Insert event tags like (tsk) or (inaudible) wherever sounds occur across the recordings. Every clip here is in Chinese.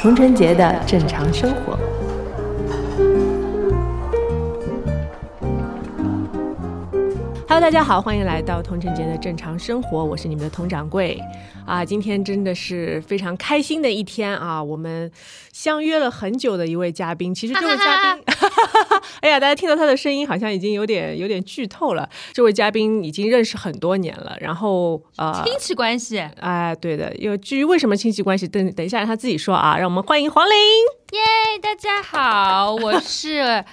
童晨杰的正常生活。Hello，大家好，欢迎来到童晨杰的正常生活，我是你们的佟掌柜啊。今天真的是非常开心的一天啊！我们相约了很久的一位嘉宾，其实这位嘉宾，(laughs) (laughs) 哎呀，大家听到他的声音好像已经有点有点剧透了。这位嘉宾已经认识很多年了，然后呃，亲戚关系，哎，对的。有至于为什么亲戚关系，等等一下让他自己说啊。让我们欢迎黄玲。耶，大家好，我是。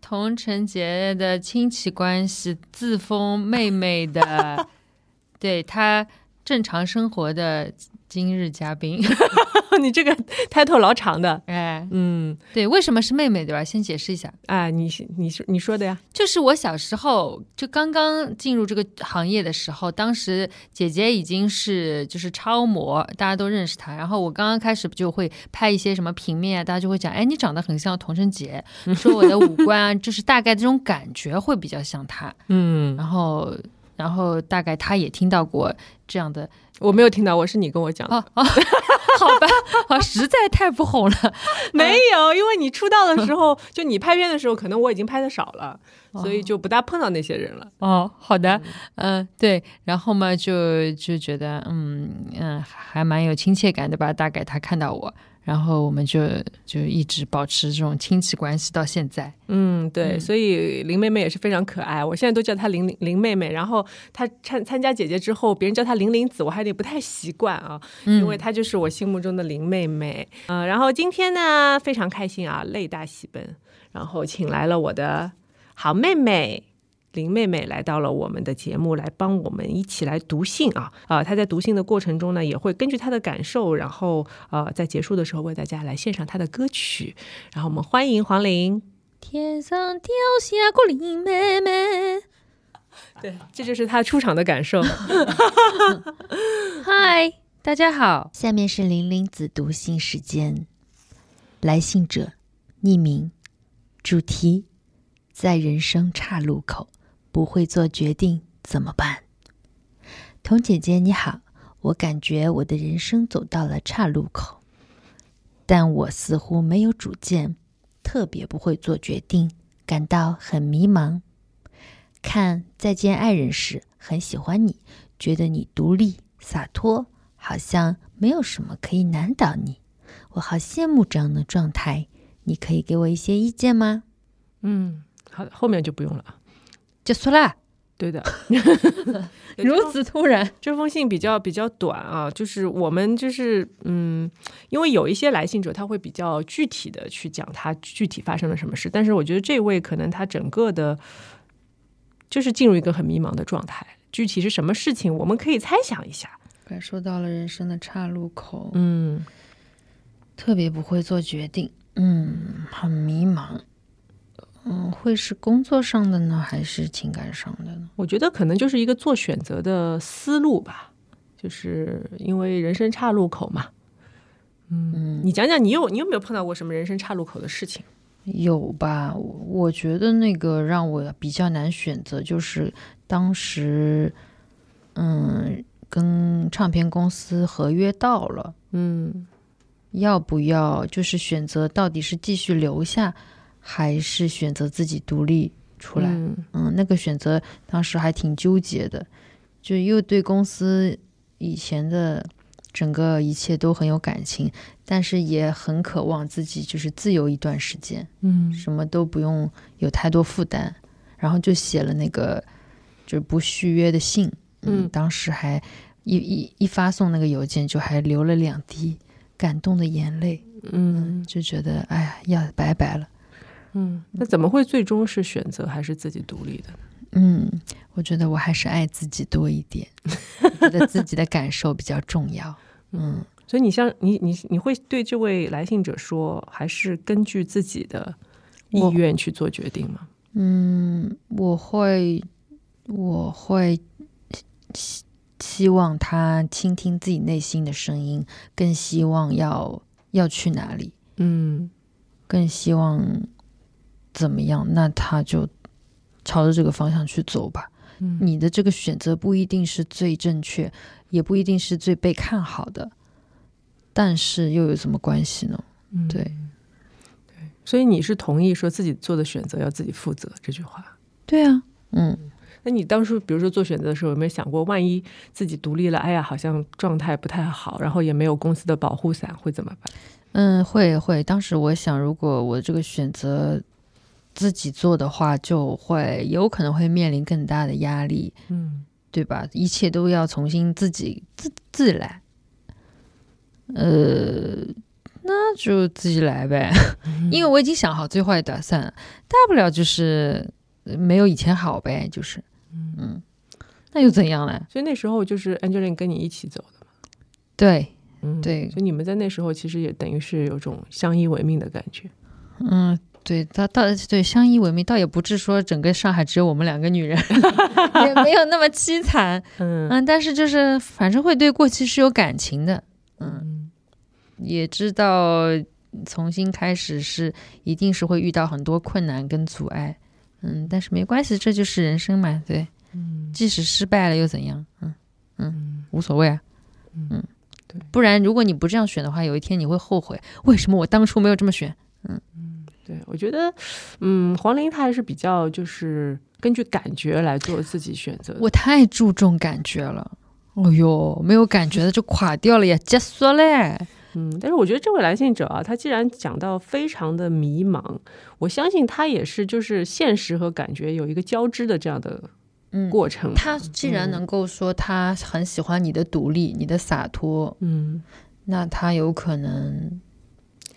童晨杰的亲戚关系，自封妹妹的，(laughs) 对他正常生活的。今日嘉宾，(laughs) 你这个 title 老长的，哎，嗯，对，为什么是妹妹，对吧？先解释一下。啊，你你说你说的呀，就是我小时候就刚刚进入这个行业的时候，当时姐姐已经是就是超模，大家都认识她。然后我刚刚开始就会拍一些什么平面啊，大家就会讲，哎，你长得很像童晨杰，(laughs) 说我的五官啊，就是大概这种感觉会比较像她。嗯，然后然后大概她也听到过这样的。我没有听到，我是你跟我讲的。(laughs) 好吧，啊，实在太不红了。(laughs) 没有，因为你出道的时候，就你拍片的时候，可能我已经拍的少了，所以就不大碰到那些人了。哦，好的，嗯，对，然后嘛，就就觉得，嗯嗯，还蛮有亲切感的吧？大概他看到我。然后我们就就一直保持这种亲戚关系到现在。嗯，对，所以林妹妹也是非常可爱，我现在都叫她林林妹妹。然后她参参加姐姐之后，别人叫她林林子，我还有点不太习惯啊，因为她就是我心目中的林妹妹。嗯，然后今天呢，非常开心啊，泪大喜奔，然后请来了我的好妹妹。林妹妹来到了我们的节目，来帮我们一起来读信啊啊！她在读信的过程中呢，也会根据她的感受，然后呃，在结束的时候为大家来献上她的歌曲。然后我们欢迎黄玲。天上掉下个林妹妹，对，这就是她出场的感受。嗨，大家好，下面是林林子读信时间。来信者匿名，主题在人生岔路口。不会做决定怎么办？童姐姐你好，我感觉我的人生走到了岔路口，但我似乎没有主见，特别不会做决定，感到很迷茫。看《再见爱人》时很喜欢你，觉得你独立洒脱，好像没有什么可以难倒你。我好羡慕这样的状态，你可以给我一些意见吗？嗯，好，后面就不用了。结束了，对的，(laughs) 如此突然。这封信比较比较短啊，就是我们就是嗯，因为有一些来信者他会比较具体的去讲他具体发生了什么事，但是我觉得这位可能他整个的，就是进入一个很迷茫的状态。具体是什么事情，我们可以猜想一下。感受到了人生的岔路口，嗯，特别不会做决定，嗯，很迷茫。嗯，会是工作上的呢，还是情感上的呢？我觉得可能就是一个做选择的思路吧，就是因为人生岔路口嘛。嗯，你讲讲，你有你有没有碰到过什么人生岔路口的事情？有吧，我觉得那个让我比较难选择，就是当时，嗯，跟唱片公司合约到了，嗯，要不要就是选择到底是继续留下。还是选择自己独立出来，嗯，那个选择当时还挺纠结的，就又对公司以前的整个一切都很有感情，但是也很渴望自己就是自由一段时间，嗯，什么都不用有太多负担，然后就写了那个就是不续约的信，嗯，当时还一一一发送那个邮件就还流了两滴感动的眼泪，嗯，就觉得哎呀要拜拜了。嗯，那怎么会最终是选择还是自己独立的？嗯，我觉得我还是爱自己多一点，(laughs) 觉得自己的感受比较重要。嗯，所以你像你你你会对这位来信者说，还是根据自己的意愿去做决定吗？嗯，我会我会希希望他倾听自己内心的声音，更希望要要去哪里？嗯，更希望。怎么样，那他就朝着这个方向去走吧。嗯你的这个选择不一定是最正确，也不一定是最被看好的，但是又有什么关系呢？嗯对，所以你是同意说自己做的选择要自己负责这句话？对啊，嗯，那你当初比如说做选择的时候，有没有想过，万一自己独立了，哎呀，好像状态不太好，然后也没有公司的保护伞，会怎么办？嗯，会会。当时我想，如果我这个选择自己做的话，就会有可能会面临更大的压力，嗯对吧？一切都要重新自己自自己来。呃，那就自己来呗，因为我已经想好最坏的打算，大不了就是呃没有以前好呗，就是，嗯，那又怎样呢？所以那时候就是 Angeline 跟你一起走的嘛。对，嗯，对所以你们在那时候其实也等于是有种相依为命的感觉。嗯，对，倒倒对相依为命，倒也不至说整个上海只有我们两个女人，(laughs) 也没有那么凄惨。(laughs) 嗯嗯，但是就是反正会对过去是有感情的，嗯，嗯也知道重新开始是一定是会遇到很多困难跟阻碍，嗯，但是没关系，这就是人生嘛，对，嗯即使失败了又怎样？嗯，嗯无所谓啊，嗯对不然如果你不这样选的话，有一天你会后悔，为什么我当初没有这么选？对，我觉得，嗯，黄龄她还是比较就是根据感觉来做自己选择。我太注重感觉了。哦哟，没有感觉的就垮掉了呀，结束嘞。嗯，但是我觉得这位来信者啊，他既然讲到非常的迷茫，我相信他也是就是现实和感觉有一个交织的这样的嗯过程。他既然能够说他很喜欢你的独立、你的洒脱，嗯，那他有可能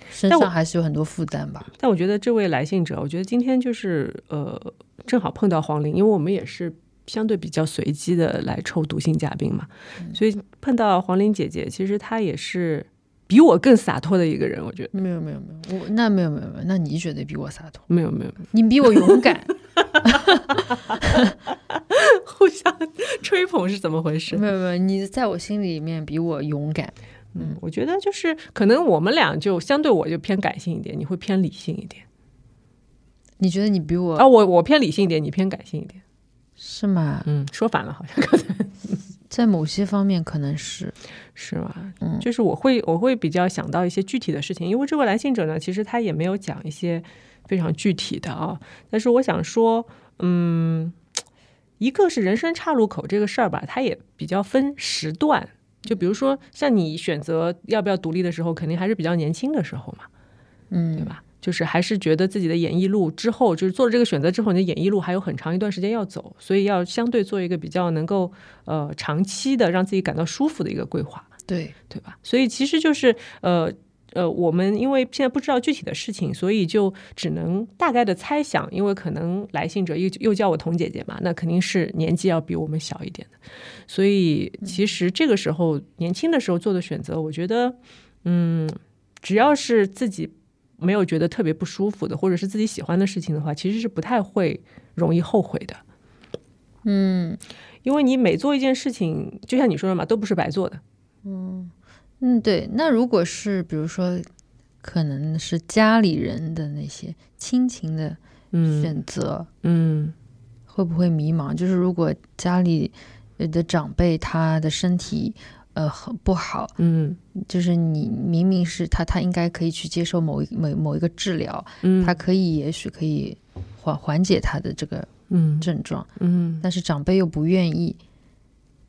身上还是有很多负担吧？但我觉得这位来信者，我觉得今天就是呃，正好碰到黄玲，因为我们也是相对比较随机的来抽读信嘉宾嘛，所以碰到黄玲姐姐，其实她也是比我更洒脱的一个人。我觉得没有没有没有，我那没有没有没有，那你觉得比我洒脱，没有没有，你比我勇敢。(laughs) 互相吹捧是怎么回事？没有没有，你在我心里面比我勇敢。嗯，我觉得就是可能我们俩就相对我就偏感性一点，你会偏理性一点你觉得你比我、啊，我我偏理性一点，你偏感性一点。是吗？嗯，说反了好像刚才 (laughs) 在某些方面可能是，是吗？嗯就是我会我会比较想到一些具体的事情，因为这位来信者呢，其实他也没有讲一些非常具体的啊，但是我想说，嗯，一个是人生岔路口这个事儿吧，它也比较分时段。就比如说，像你选择要不要独立的时候，肯定还是比较年轻的时候嘛，嗯对嗯，吧？就是还是觉得自己的演艺路之后，就是做了这个选择之后，你的演艺路还有很长一段时间要走，所以要相对做一个比较能够呃长期的让自己感到舒服的一个规划。对，对吧？所以其实就是呃呃，我们因为现在不知道具体的事情，所以就只能大概的猜想，因为可能来信者又又叫我童姐姐嘛，那肯定是年纪要比我们小一点的，所以其实这个时候年轻的时候做的选择，我觉得嗯，只要是自己。没有觉得特别不舒服的，或者是自己喜欢的事情的话，其实是不太会容易后悔的。嗯因为你每做一件事情，就像你说的嘛，都不是白做的。嗯，对。那如果是比如说，可能是家里人的那些亲情的嗯选择，嗯。会不会迷茫？就是如果家里的长辈他的身体呃很不好，嗯。就是你明明是他，他应该可以去接受某一某某一个治疗，嗯，他可以也许可以缓缓解他的这个嗯。症状，嗯。但是长辈又不愿意，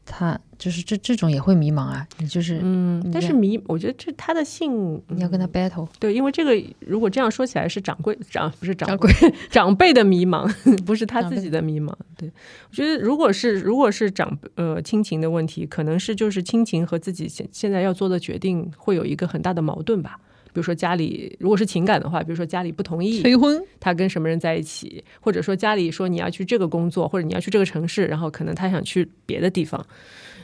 他就是这这种也会迷茫啊。你就是、嗯，但是迷，我觉得这他的性，你要跟他 battle，、对，因为这个如果这样说起来是长辈长不是长掌辈柜长辈的迷茫，(laughs) 不是他自己的迷茫。对，我觉得如果是如果是长呃亲情的问题，可能是就是亲情和自己现现在要做的决定会有一个很大的矛盾吧。比如说家里如果是情感的话，比如说家里不同意催婚，他跟什么人在一起，或者说家里说你要去这个工作，或者你要去这个城市，然后可能他想去别的地方，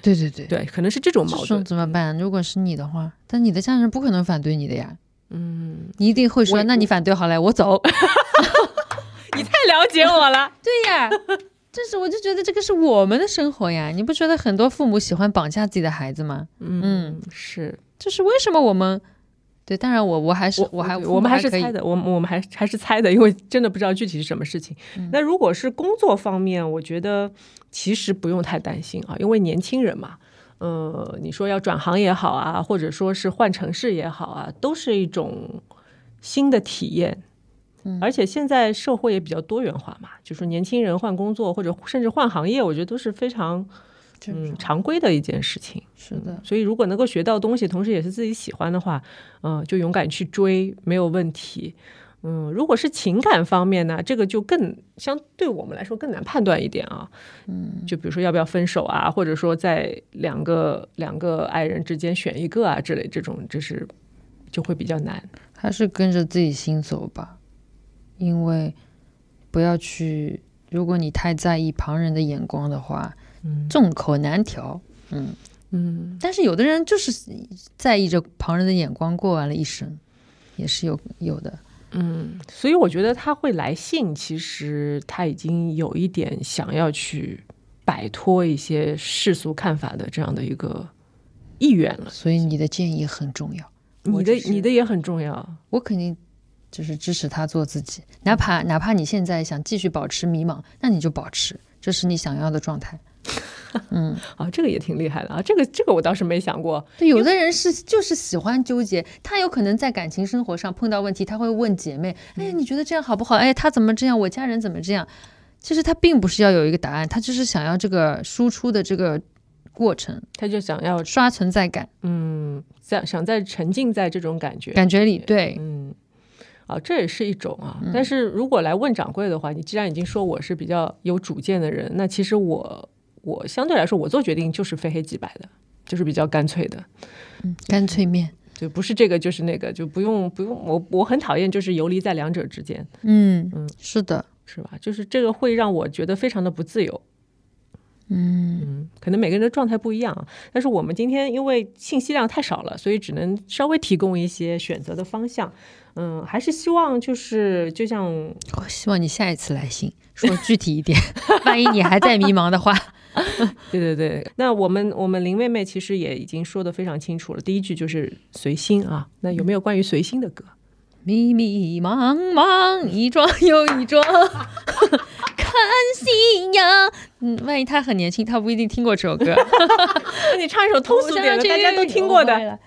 对对对，对，可能是这种矛盾。怎么办？如果是你的话，但你的家人不可能反对你的呀，嗯，你一定会说，那你反对好了，我走。(laughs) 你太了解我了。(laughs) 对呀，就是我就觉得这个是我们的生活呀，你不觉得很多父母喜欢绑架自己的孩子吗？嗯，是，就是为什么我们对，当然我我还是我还我们还是猜的，我们我们还还是猜的，因为真的不知道具体是什么事情。那如果是工作方面，我觉得其实不用太担心啊，因为年轻人嘛，呃，你说要转行也好啊，或者说是换城市也好啊，都是一种新的体验。而且现在社会也比较多元化嘛，就是年轻人换工作或者甚至换行业，我觉得都是非常嗯常规的一件事情。是的，所以如果能够学到东西，同时也是自己喜欢的话，嗯、就勇敢去追，没有问题。嗯，如果是情感方面呢，这个就更相对我们来说更难判断一点啊。嗯，就比如说要不要分手啊，或者说在两个两个爱人之间选一个啊之类，这种就是就会比较难。还是跟着自己心走吧，因为不要去，如果你太在意旁人的眼光的话，嗯众口难调。嗯，嗯，但是有的人就是在意着旁人的眼光过完了一生，也是有有的。嗯，所以我觉得他会来信，其实他已经有一点想要去摆脱一些世俗看法的这样的一个意愿了。所以你的建议很重要，你的你的也很重要。我肯定就是支持他做自己，哪怕哪怕你现在想继续保持迷茫，那你就保持，这是你想要的状态。嗯，(laughs) 啊，这个也挺厉害的啊，这个这个我倒是没想过。对，有的人是就是喜欢纠结，他有可能在感情生活上碰到问题，他会问姐妹：“哎呀，你觉得这样好不好？哎，他怎么这样？我家人怎么这样？”其实他并不是要有一个答案，他就是想要这个输出的这个过程，他就想要刷存在感，嗯，想想在沉浸在这种感觉，感觉里对，嗯，啊，这也是一种啊。但是如果来问掌柜的话，你既然已经说我是比较有主见的人，那其实我我相对来说，我做决定就是非黑即白的，就是比较干脆的，嗯，干脆面，就不是这个就是那个，就不用不用。我我很讨厌就是游离在两者之间，嗯嗯是的，是吧？就是这个会让我觉得非常的不自由。嗯嗯，可能每个人的状态不一样啊。但是我们今天因为信息量太少了，所以只能稍微提供一些选择的方向。嗯，还是希望就是就像我希望你下一次来信说具体一点，(laughs) 万一你还在迷茫的话，(laughs) 对对对，那我们我们林妹妹其实也已经说的非常清楚了。第一句就是随心啊，那有没有关于随心的歌？迷迷茫茫，一桩又一桩，(laughs) 看夕阳。嗯，万一他很年轻，他不一定听过这首歌。(laughs) 那你唱一首通俗点的，大家都听过的。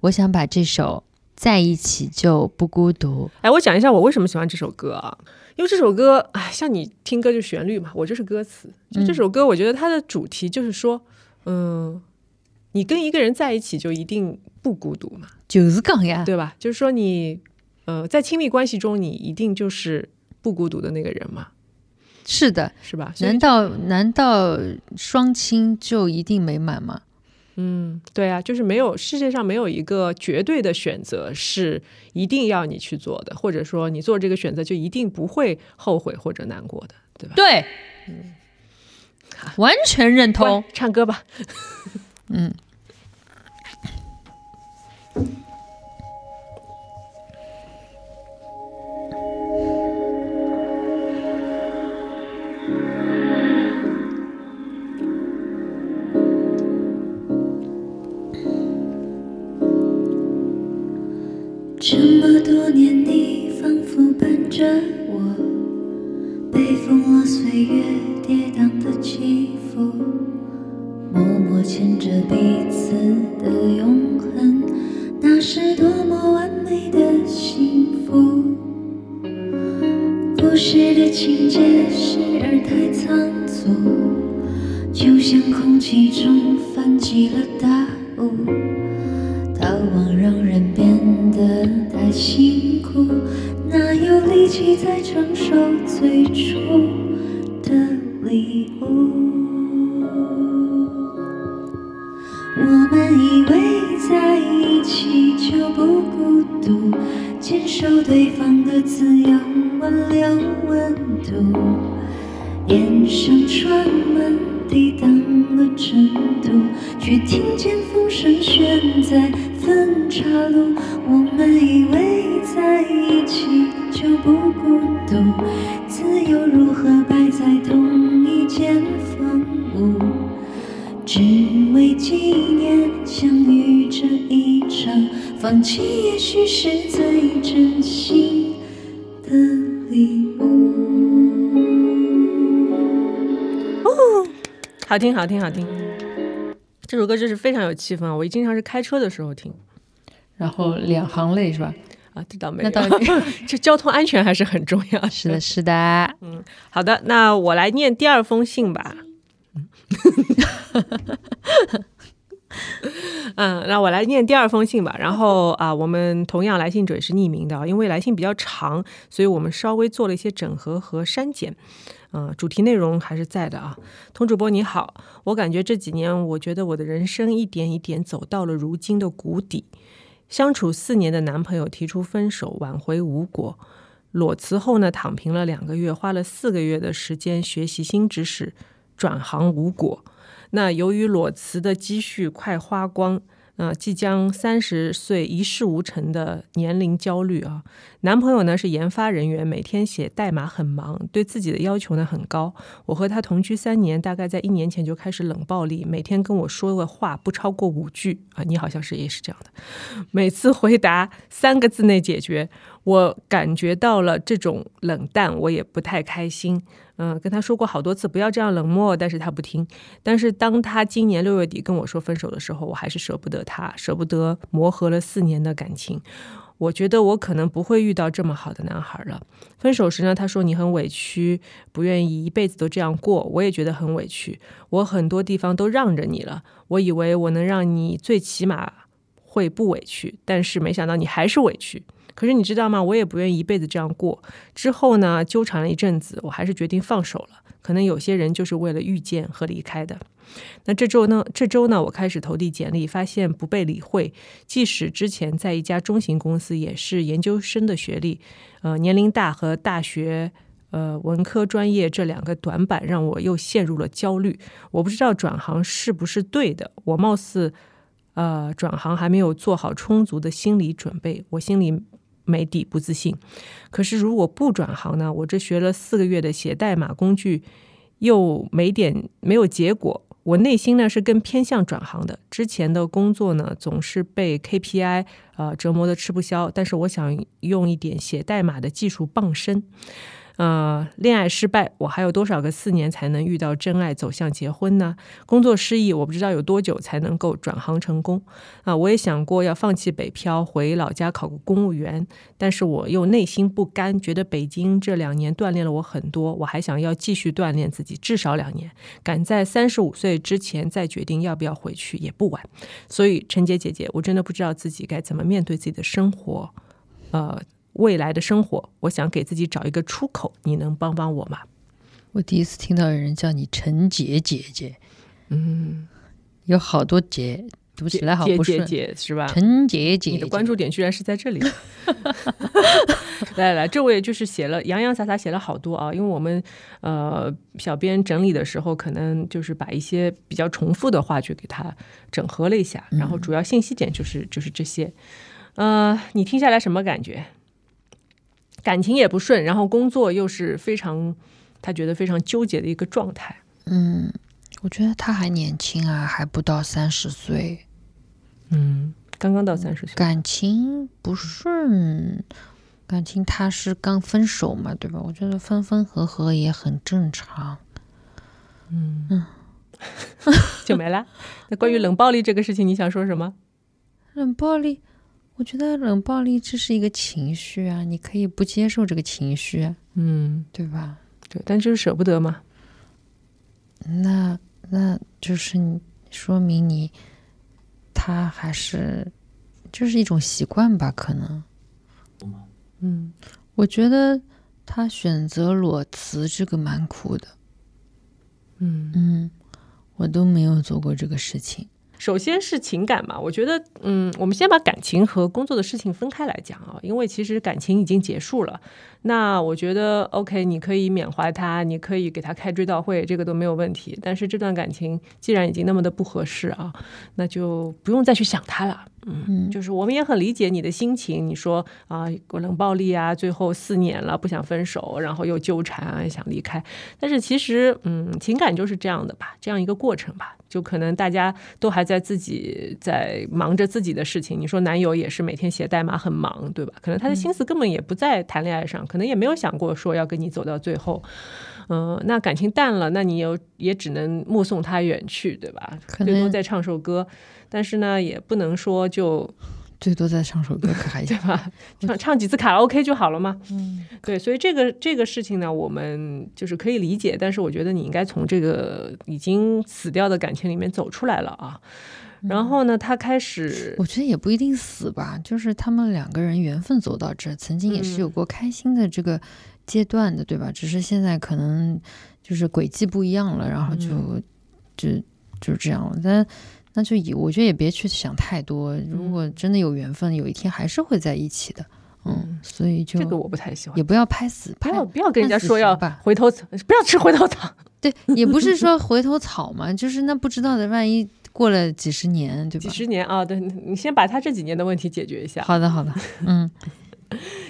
我想把这首《在一起就不孤独》哎，我讲一下我为什么喜欢这首歌啊？因为这首歌，哎，像你听歌就旋律嘛，我就是歌词。就这首歌，我觉得它的主题就是说，嗯，你跟一个人在一起就一定不孤独嘛，就是讲呀，对吧？就是说你，呃，在亲密关系中，你一定就是不孤独的那个人嘛，是的。是吧？难道难道双亲就一定美满吗？嗯，对啊，就是没有世界上没有一个绝对的选择是一定要你去做的，或者说你做这个选择就一定不会后悔或者难过的，对吧？对，嗯完全认同。唱歌吧。嗯，这么多年，你仿佛伴着我，背负了岁月跌宕的起伏，默默牵着彼此的永恒，那是多么完美的幸福。故事的情节时而太仓促，就像空气中泛起了大承受最初的礼物？我们以为在一起就不孤独，坚守对方的滋养，挽留温度。眼上船门抵挡了尘土，却听见风声悬在分岔路。好听，好听，好听。这首歌真是非常有气氛啊！我经常是开车的时候听然后两行泪是吧？啊，这倒没有。那倒 (laughs) 这交通安全还是很重要的。是的，是的。嗯好的，那我来念第二封信吧。(laughs) 嗯，那我来念第二封信吧。然后啊，我们同样来信者也是匿名的啊，因为来信比较长，所以我们稍微做了一些整合和删减。嗯，主题内容还是在的啊。童主播你好，我感觉这几年，我觉得我的人生一点一点走到了如今的谷底。相处四年的男朋友提出分手，挽回无果。裸辞后呢，躺平了两个月，花了四个月的时间学习新知识，转行无果。那由于裸辞的积蓄快花光，啊，即将三十岁一事无成的年龄焦虑啊。男朋友呢是研发人员，每天写代码很忙，对自己的要求呢很高。我和他同居三年，大概在一年前就开始冷暴力，每天跟我说的话不超过五句啊。你好像是也是这样的，每次回答三个字内解决。我感觉到了这种冷淡，我也不太开心。嗯，跟他说过好多次不要这样冷漠，但是他不听。但是当他今年六月底跟我说分手的时候，我还是舍不得他，舍不得磨合了四年的感情。我觉得我可能不会遇到这么好的男孩了。分手时呢，他说你很委屈，不愿意一辈子都这样过。我也觉得很委屈，我很多地方都让着你了。我以为我能让你最起码会不委屈，但是没想到你还是委屈。可是你知道吗？我也不愿意一辈子这样过。之后呢，纠缠了一阵子，我还是决定放手了。可能有些人就是为了遇见和离开的。那这周呢？这周呢，我开始投递简历，发现不被理会。即使之前在一家中型公司，也是研究生的学历，呃，年龄大和大学呃文科专业这两个短板，让我又陷入了焦虑。我不知道转行是不是对的。我貌似呃转行还没有做好充足的心理准备。我心里。没底不自信，可是如果不转行呢？我这学了四个月的写代码工具，又没点没有结果。我内心呢是更偏向转行的。之前的工作呢总是被 KPI 啊折磨的吃不消，但是我想用一点写代码的技术傍身。呃，恋爱失败，我还有多少个四年才能遇到真爱，走向结婚呢？工作失意，我不知道有多久才能够转行成功。啊，我也想过要放弃北漂，回老家考个公务员，但是我又内心不甘，觉得北京这两年锻炼了我很多，我还想要继续锻炼自己，至少两年，赶在三十五岁之前再决定要不要回去也不晚。所以，陈杰姐姐，我真的不知道自己该怎么面对自己的生活，呃。未来的生活，我想给自己找一个出口，你能帮帮我吗？我第一次听到有人叫你陈杰姐姐，嗯，有好多杰，读起来好不顺，姐是吧？陈杰姐，你的关注点居然是在这里。(laughs) 来来来，这位就是写了洋洋洒洒写了好多啊，因为我们呃小编整理的时候，可能就是把一些比较重复的话去给他整合了一下，然后主要信息点就是就是这些。呃，你听下来什么感觉？感情也不顺，然后工作又是非常，他觉得非常纠结的一个状态。嗯，我觉得他还年轻啊，还不到三十岁。嗯，刚刚到三十岁。感情不顺，感情他是刚分手嘛，对吧？我觉得分分合合也很正常。嗯嗯，(laughs) 就没了。那关于冷暴力这个事情，你想说什么？冷暴力。我觉得冷暴力这是一个情绪啊，你可以不接受这个情绪，嗯，对吧？对，但就是舍不得嘛。那那就是你说明你他还是就是一种习惯吧？可能，嗯，我觉得他选择裸辞这个蛮酷的，嗯嗯，我都没有做过这个事情。首先是情感嘛，我觉得，嗯，我们先把感情和工作的事情分开来讲啊，因为其实感情已经结束了。那我觉得，OK，你可以缅怀他，你可以给他开追悼会，这个都没有问题。但是这段感情既然已经那么的不合适啊，那就不用再去想他了。嗯，就是我们也很理解你的心情。你说啊，冷暴力啊，最后四年了不想分手，然后又纠缠啊，想离开。但是其实，嗯，情感就是这样的吧，这样一个过程吧。就可能大家都还在自己在忙着自己的事情。你说男友也是每天写代码很忙，对吧？可能他的心思根本也不在谈恋爱上，可能也没有想过说要跟你走到最后。嗯，那感情淡了，那你又也只能目送他远去，对吧？最多再唱首歌，但是呢，也不能说就 (laughs) 最多再唱首歌，可还对吧？唱唱几次卡拉 OK 就好了嘛？嗯，对，所以这个这个事情呢，我们就是可以理解，但是我觉得你应该从这个已经死掉的感情里面走出来了啊。然后呢，他开始，我觉得也不一定死吧，就是他们两个人缘分走到这，曾经也是有过开心的这个。阶段的对吧？只是现在可能就是轨迹不一样了，然后就就就这样了。但那就以我觉得也别去想太多。如果真的有缘分，有一天还是会在一起的。嗯，所以就这个我不太喜欢，也不要拍死，不要不要跟人家说要回头草，不要吃回头草。(laughs) 对，也不是说回头草嘛，就是那不知道的，万一过了几十年，对吧？几十年啊，对你先把他这几年的问题解决一下。好的，好的，嗯。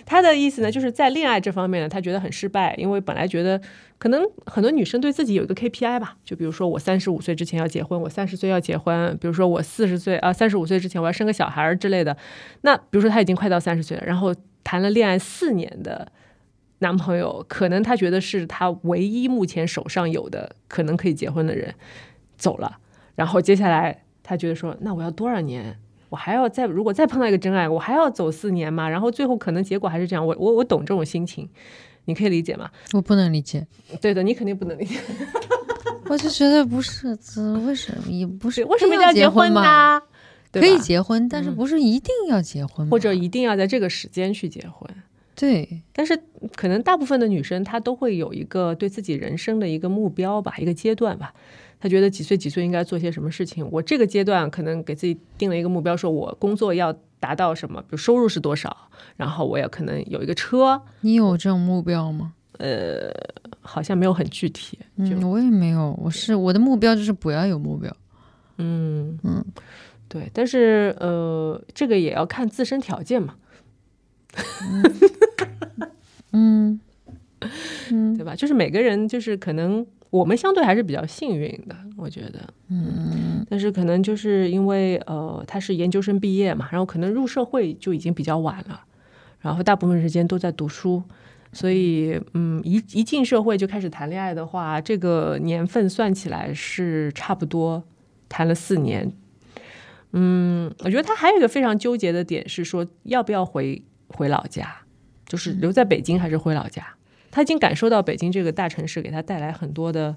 他的意思呢，就是在恋爱这方面呢，他觉得很失败，因为本来觉得可能很多女生对自己有一个 KPI 吧，就比如说我三十五岁之前要结婚，我三十岁要结婚，比如说我四十岁啊三十五岁之前我要生个小孩儿之类的。那比如说他已经快到三十岁了，然后谈了恋爱四年的男朋友，可能他觉得是他唯一目前手上有的可能可以结婚的人走了，然后接下来他觉得说，那我要多少年？我还要再如果再碰到一个真爱，我还要走四年嘛？然后最后可能结果还是这样。我我我懂这种心情，你可以理解吗？我不能理解。对的，你肯定不能理解。(laughs) 我就觉得不是，这为什么也不是？为什么要结婚呢？可以结婚，但是不是一定要结婚，或者一定要在这个时间去结婚？对。但是可能大部分的女生她都会有一个对自己人生的一个目标吧，一个阶段吧。他觉得几岁几岁应该做些什么事情？我这个阶段可能给自己定了一个目标，说我工作要达到什么，比如收入是多少，然后我也可能有一个车。你有这种目标吗？呃，好像没有很具体。嗯，我也没有。我是我的目标就是不要有目标。嗯嗯，对。但是呃，这个也要看自身条件嘛。嗯嗯，(laughs) 对吧？就是每个人就是可能。我们相对还是比较幸运的，我觉得，嗯，但是可能就是因为呃，他是研究生毕业嘛，然后可能入社会就已经比较晚了，然后大部分时间都在读书，所以嗯，一一进社会就开始谈恋爱的话，这个年份算起来是差不多谈了四年，嗯，我觉得他还有一个非常纠结的点是说，要不要回回老家，就是留在北京还是回老家。他已经感受到北京这个大城市给他带来很多的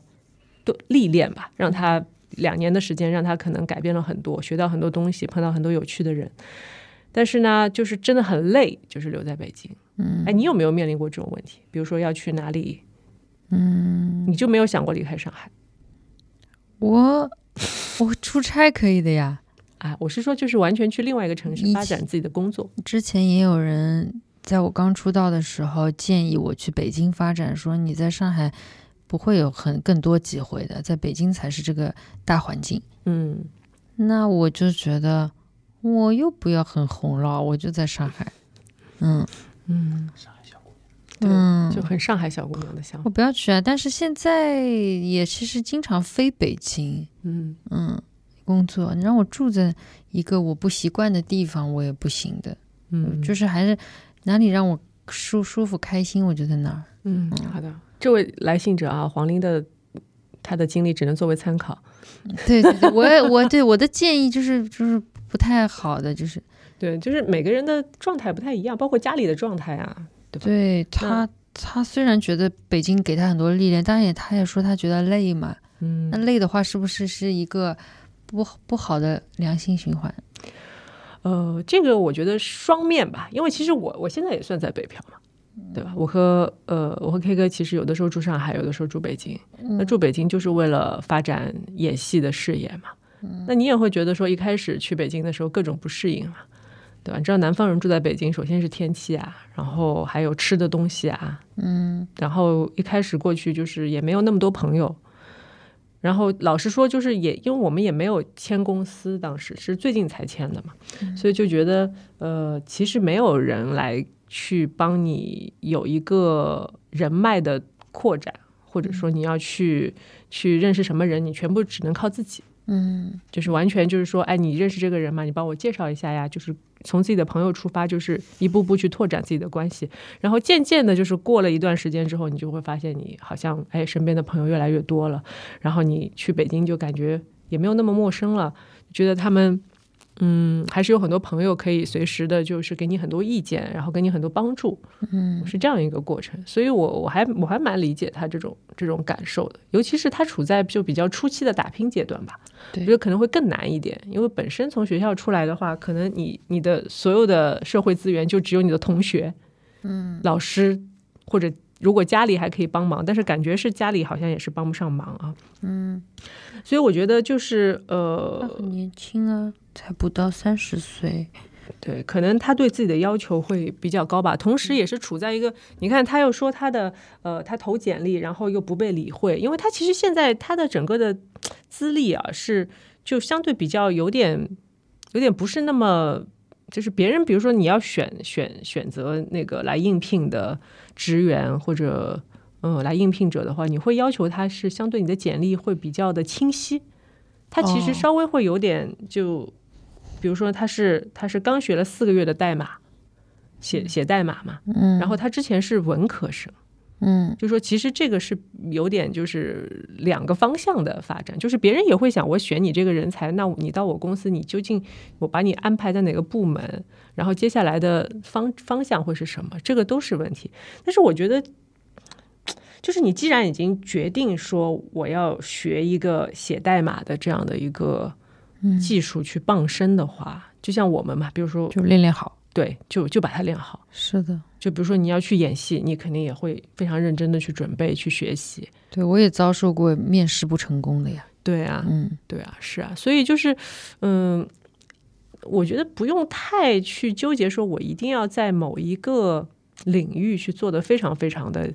多历练吧，让他两年的时间让他可能改变了很多，学到很多东西，碰到很多有趣的人。但是呢，就是真的很累，就是留在北京。嗯，哎，你有没有面临过这种问题？比如说要去哪里？嗯，你就没有想过离开上海？我我出差可以的呀。啊，我是说，就是完全去另外一个城市发展自己的工作。之前也有人。在我刚出道的时候，建议我去北京发展，说你在上海不会有很更多机会的，在北京才是这个大环境。嗯，那我就觉得我又不要很红了，我就在上海。嗯嗯，上海小姑娘，对，就很上海小姑娘的想法。我不要去啊，但是现在也其实经常飞北京。嗯嗯，工作你让我住在一个我不习惯的地方，我也不行的。嗯，就是还是。哪里让我舒舒服开心，我就在哪儿。嗯，好的，这位来信者啊，黄玲的他的经历只能作为参考。对对对，我我对我的建议就是就是不太好的，就是对，就是每个人的状态不太一样，包括家里的状态啊，对吧？对他，他虽然觉得北京给他很多历练，但也他也说他觉得累嘛。嗯，那累的话，是不是是一个不不好的良性循环？呃，这个我觉得双面吧，因为其实我我现在也算在北漂嘛，对吧？我和呃，我和 K 哥其实有的时候住上海，有的时候住北京。那住北京就是为了发展演戏的事业嘛。那你也会觉得说，一开始去北京的时候各种不适应嘛，对吧？你知道南方人住在北京，首先是天气啊，然后还有吃的东西啊，嗯，然后一开始过去就是也没有那么多朋友。然后老实说，就是也因为我们也没有签公司，当时是最近才签的嘛，所以就觉得呃，其实没有人来去帮你有一个人脉的扩展，或者说你要去去认识什么人，你全部只能靠自己。嗯就是完全就是说，哎，你认识这个人吗？你帮我介绍一下呀。就是从自己的朋友出发，就是一步步去拓展自己的关系，然后渐渐的，就是过了一段时间之后，你就会发现你好像哎，身边的朋友越来越多了，然后你去北京就感觉也没有那么陌生了，觉得他们。嗯，还是有很多朋友可以随时的，就是给你很多意见，然后给你很多帮助，嗯。是这样一个过程。所以我我还我还蛮理解他这种这种感受的，尤其是他处在就比较初期的打拼阶段吧，对。我觉得可能会更难一点，因为本身从学校出来的话，可能你你的所有的社会资源就只有你的同学、嗯。老师，或者如果家里还可以帮忙，但是感觉是家里好像也是帮不上忙啊。嗯，所以我觉得就是呃，很年轻啊，才不到三十岁。对，可能他对自己的要求会比较高吧，同时也是处在一个，你看他又说他的呃，他投简历，然后又不被理会，因为他其实现在他的整个的资历啊是就相对比较有点有点不是那么。就是别人，比如说你要选选选择那个来应聘的职员或者嗯来应聘者的话，你会要求他是相对你的简历会比较的清晰，他其实哦稍微会有点就比如说他是他是刚学了四个月的代码，写写代码嘛，嗯，然后他之前是文科生，嗯就说其实这个是有点就是两个方向的发展，就是别人也会想我选你这个人才，那你到我公司你究竟我把你安排在哪个部门，然后接下来的方方向会是什么，这个都是问题。但是我觉得。就是你既然已经决定说我要学一个写代码的这样的一个嗯，技术去傍身的话，就像我们嘛，比如说就练练好。对，就就把它练好。是的，就比如说你要去演戏，你肯定也会非常认真的去准备、去学习。对我也遭受过面试不成功的呀。对啊，嗯对啊，是啊，所以就是，嗯，我觉得不用太去纠结，说我一定要在某一个领域去做的非常非常的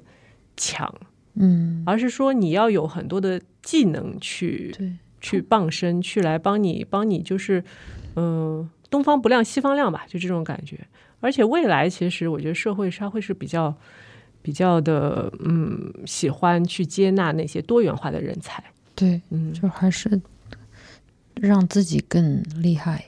强，嗯，而是说你要有很多的技能去对，去傍身，去来帮你帮你，就是嗯、东方不亮西方亮吧，就这种感觉。而且未来其实我觉得社会它会是比较比较的嗯喜欢去接纳那些多元化的人才，对，嗯，就还是让自己更厉害。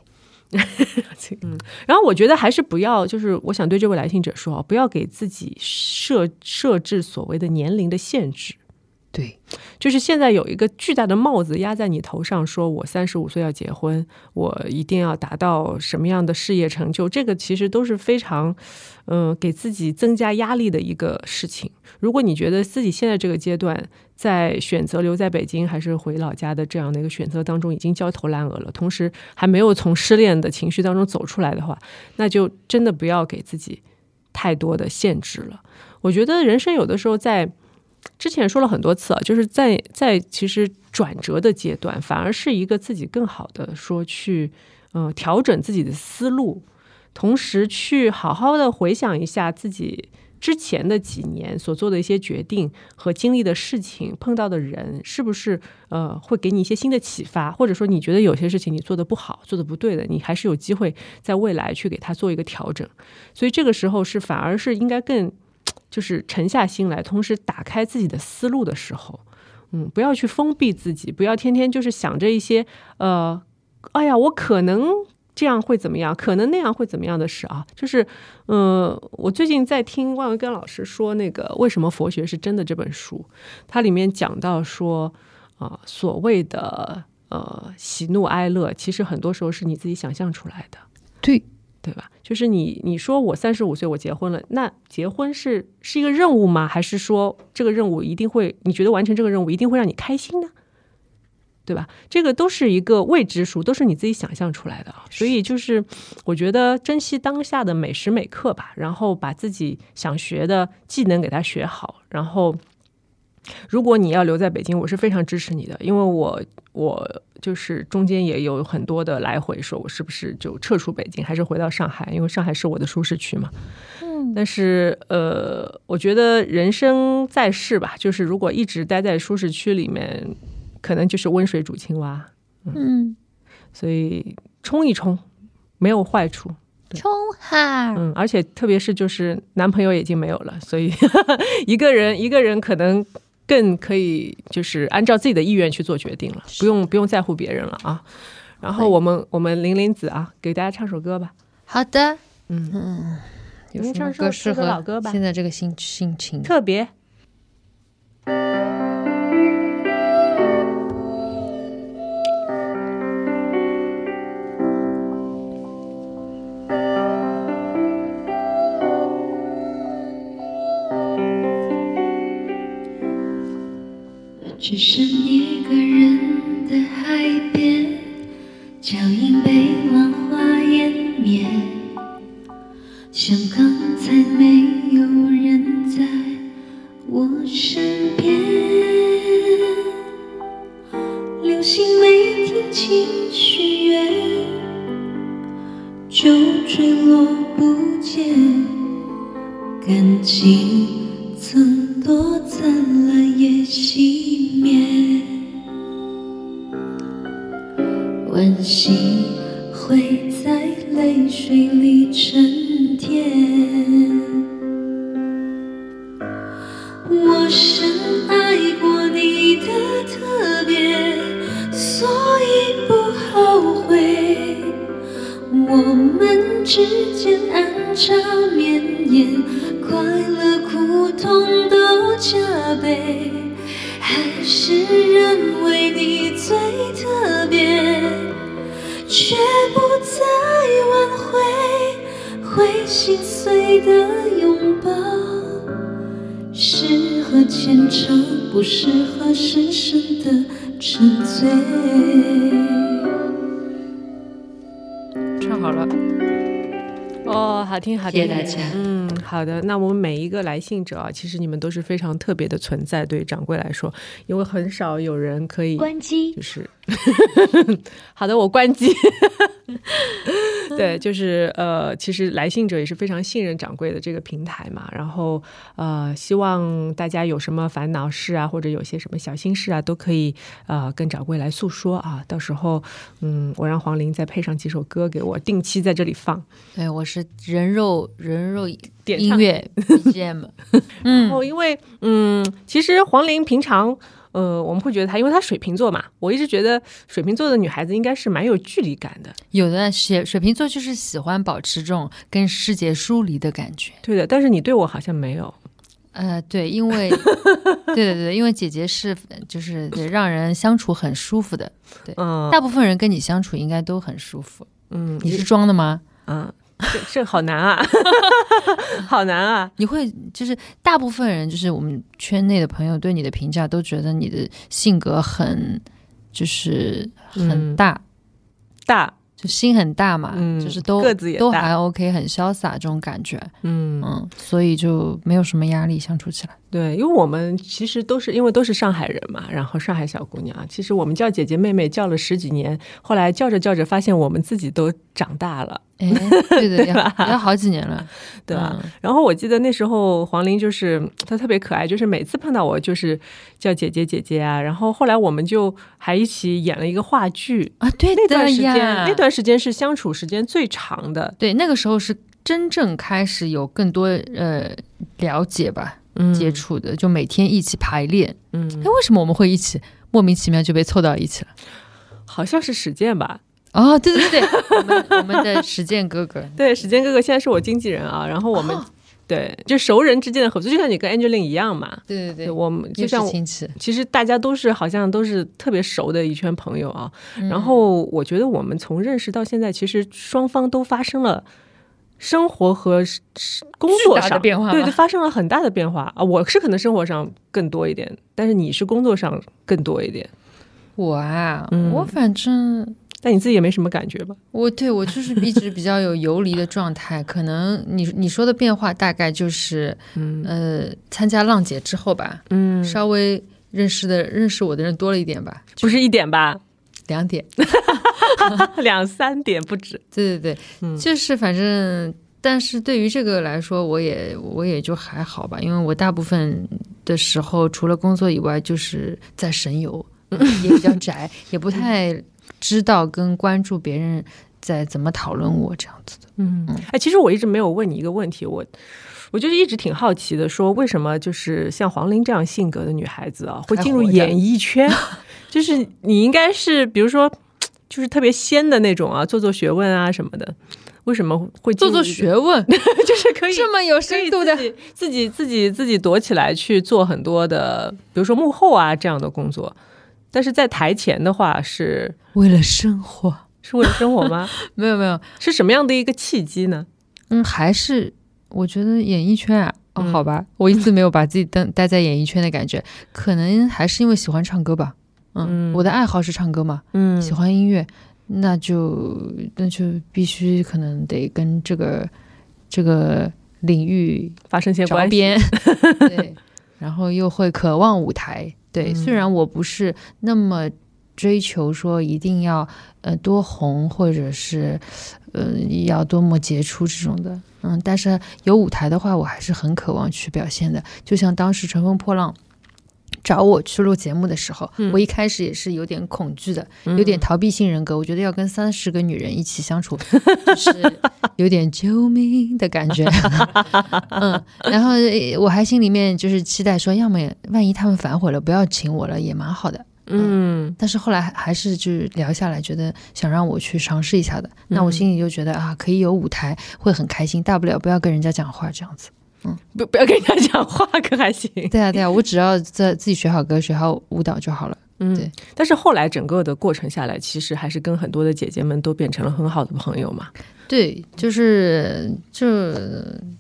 (laughs) 嗯然后我觉得还是不要，就是我想对这位来信者说啊，不要给自己设设置所谓的年龄的限制。对，就是现在有一个巨大的帽子压在你头上，说我三十五岁要结婚，我一定要达到什么样的事业成就，这个其实都是非常，嗯、给自己增加压力的一个事情。如果你觉得自己现在这个阶段在选择留在北京还是回老家的这样的一个选择当中已经焦头烂额了，同时还没有从失恋的情绪当中走出来的话，那就真的不要给自己太多的限制了。我觉得人生有的时候在之前说了很多次啊，就是在在其实转折的阶段，反而是一个自己更好的说去呃调整自己的思路，同时去好好的回想一下自己之前的几年所做的一些决定和经历的事情，碰到的人是不是呃会给你一些新的启发，或者说你觉得有些事情你做的不好、做的不对的，你还是有机会在未来去给他做一个调整。所以这个时候是反而是应该更就是沉下心来，同时打开自己的思路的时候，嗯，不要去封闭自己，不要天天就是想着一些呃，哎呀，我可能这样会怎么样，可能那样会怎么样的事啊。就是，呃，我最近在听万维根老师说那个《为什么佛学是真的》这本书，它里面讲到说啊、所谓的呃喜怒哀乐，其实很多时候是你自己想象出来的。对，对吧？就是你你说我三十五岁我结婚了，那结婚是是一个任务吗？还是说这个任务一定会你觉得完成这个任务一定会让你开心呢？对吧？这个都是一个未知数，都是你自己想象出来的啊。所以就是我觉得珍惜当下的每时每刻吧，然后把自己想学的技能给它学好，然后。如果你要留在北京，我是非常支持你的，因为我我就是中间也有很多的来回，说我是不是就撤出北京，还是回到上海？因为上海是我的舒适区嘛。嗯，但是呃，我觉得人生在世吧，就是如果一直待在舒适区里面，可能就是温水煮青蛙，嗯，所以冲一冲没有坏处。冲哈，嗯，而且特别是就是男朋友已经没有了，所以 (laughs) 一个人一个人可能更可以就是按照自己的意愿去做决定了，不用不用在乎别人了啊。然后我们我们玲玲子啊，给大家唱首歌吧。好的，嗯嗯，有您什么唱首歌适合老歌吧现在这个心心情？特别。只剩一个人的海边，脚印被浪花湮灭，好的，那我们每一个来信者啊，其实你们都是非常特别的存在，对掌柜来说，因为很少有人可以关机就。是，(laughs) 好的，我关机。对，就是呃，其实来信者也是非常信任掌柜的这个平台嘛，然后呃，希望大家有什么烦恼事啊，或者有些什么小心事啊，都可以呃跟掌柜来诉说啊。到时候嗯，我让黄玲再配上几首歌给我，定期在这里放。对我是人肉人肉音乐 BGM，(laughs) 然后因为嗯，其实黄玲平常。呃，我们会觉得她，因为她水瓶座嘛，我一直觉得水瓶座的女孩子应该是蛮有距离感的，有的水水瓶座就是喜欢保持这种跟世界疏离的感觉。对的。但是你对我好像没有，呃，对，因为 (laughs) 对对对，因为姐姐是就是让人相处很舒服的，嗯大部分人跟你相处应该都很舒服。嗯，你是装的吗？嗯，这这好难啊，(laughs) 好难啊，你会就是大部分人就是我们圈内的朋友对你的评价都觉得你的性格很就是很嗯大，大，就心很大嘛，嗯就是都个子也都还 OK，很潇洒这种感觉，嗯嗯，所以就没有什么压力相处起来。对，因为我们其实都是因为都是上海人嘛，然后上海小姑娘，其实我们叫姐姐妹妹叫了十几年，后来叫着叫着发现我们自己都长大了，哎，对 (laughs) 对，要吧要好几年了，对吧？嗯然后我记得那时候黄龄就是她特别可爱，就是每次碰到我就是叫姐姐姐姐啊。然后后来我们就还一起演了一个话剧，啊，对那段的时间呀，那段时间是相处时间最长的。对那个时候是真正开始有更多呃了解吧，嗯接触的，就每天一起排练。嗯，哎，为什么我们会一起莫名其妙就被凑到一起了？好像是史健吧？哦，对对对，我们我们的实践哥哥，(laughs) 对，史健哥哥现在是我经纪人啊。然后我们、对就熟人之间的合作，就像你跟 Angeline 一样嘛。对对对，我们就是像亲戚，其实大家都是好像都是特别熟的一圈朋友啊。嗯然后我觉得我们从认识到现在，其实双方都发生了生活和工作上的上变化对对，发生了很大的变化啊。我是可能生活上更多一点，但是你是工作上更多一点。我啊，嗯我反正但你自己也没什么感觉吧？我对我就是一直比较有游离的状态，可能你你说的变化大概就是，(laughs) 嗯呃，参加浪姐之后吧，嗯，稍微认识的认识我的人多了一点吧，不是一点吧，两点，(laughs) 两三点不止。对对对，嗯就是反正，但是对于这个来说，我也我也就还好吧，因为我大部分的时候除了工作以外，就是在神游，也比较 (laughs) 宅，也不太知道跟关注别人在怎么讨论我这样子的。嗯，哎，其实我一直没有问你一个问题，我我就是一直挺好奇的，说为什么就是像黄龄这样性格的女孩子啊，会进入演艺圈？(laughs) 就是你应该是比如说，就是特别仙的那种啊，做做学问啊什么的，为什么会做做学问，(laughs) 就是可以这么有深度的自，己自己自己自己躲起来去做很多的，比如说幕后啊这样的工作，但是在台前的话是为了生活。(laughs) 是为了生活吗？没有没有，是什么样的一个契机呢？嗯，还是我觉得演艺圈啊，哦，嗯。好吧，我一直没有把自己当待在演艺圈的感觉，可能还是因为喜欢唱歌吧。嗯，嗯。我的爱好是唱歌嘛，嗯。喜欢音乐，那就那就必须可能得跟这个这个领域发生些着关系。边，(laughs) 对，然后又会渴望舞台，对，嗯虽然我不是那么追求说一定要呃多红或者是呃要多么杰出这种的，嗯，但是有舞台的话，我还是很渴望去表现的，就像当时《乘风破浪》。找我去录节目的时候，嗯我一开始也是有点恐惧的，嗯有点逃避性人格。我觉得要跟三十个女人一起相处，(laughs) 就是有点救命的感觉。(laughs) 嗯，然后呃我还心里面就是期待说，要么万一他们反悔了，不要请我了，也蛮好的。嗯但是后来还还是就是聊下来，觉得想让我去尝试一下的。那我心里就觉得啊，可以有舞台会很开心，大不了不要跟人家讲话这样子。不不要跟人家讲话，可还行。对啊，对啊，我只要在自己学好歌、学好舞蹈就好了。嗯对。但是后来整个的过程下来，其实还是跟很多的姐姐们都变成了很好的朋友嘛。对，就是就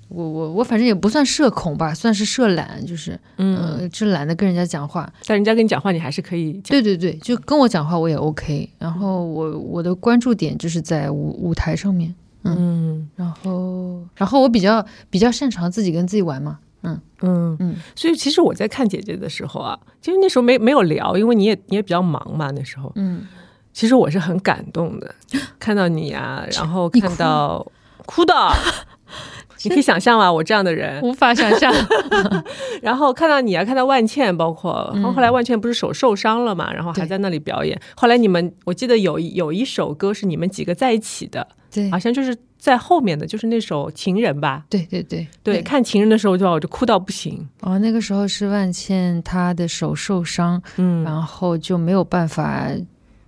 我我我反正也不算社恐吧，算是社懒，就是嗯，呃，就懒得跟人家讲话。但人家跟你讲话，你还是可以讲。对对对，就跟我讲话我也 OK。然后我我的关注点就是在舞舞台上面，嗯。然后然后我比较比较擅长自己跟自己玩嘛。嗯。嗯。嗯，所以其实我在看姐姐的时候啊，其实那时候没没有聊，因为你也你也比较忙嘛，那时候。嗯，其实我是很感动的，(laughs) 看到你啊，然后看到哭的，(laughs) (laughs) 你可以想象吗，我这样的人，(laughs) 无法想象。(laughs) 然后看到你啊，看到万茜，包括嗯后来万茜不是手受伤了嘛，然后还在那里表演。后来你们，我记得有一有一首歌是你们几个在一起的，对好像就是在后面的，就是那首《情人》吧。对对对对，看《情人》的时候就把我就哭到不行。哦，那个时候是万茜她的手受伤，嗯，然后就没有办法，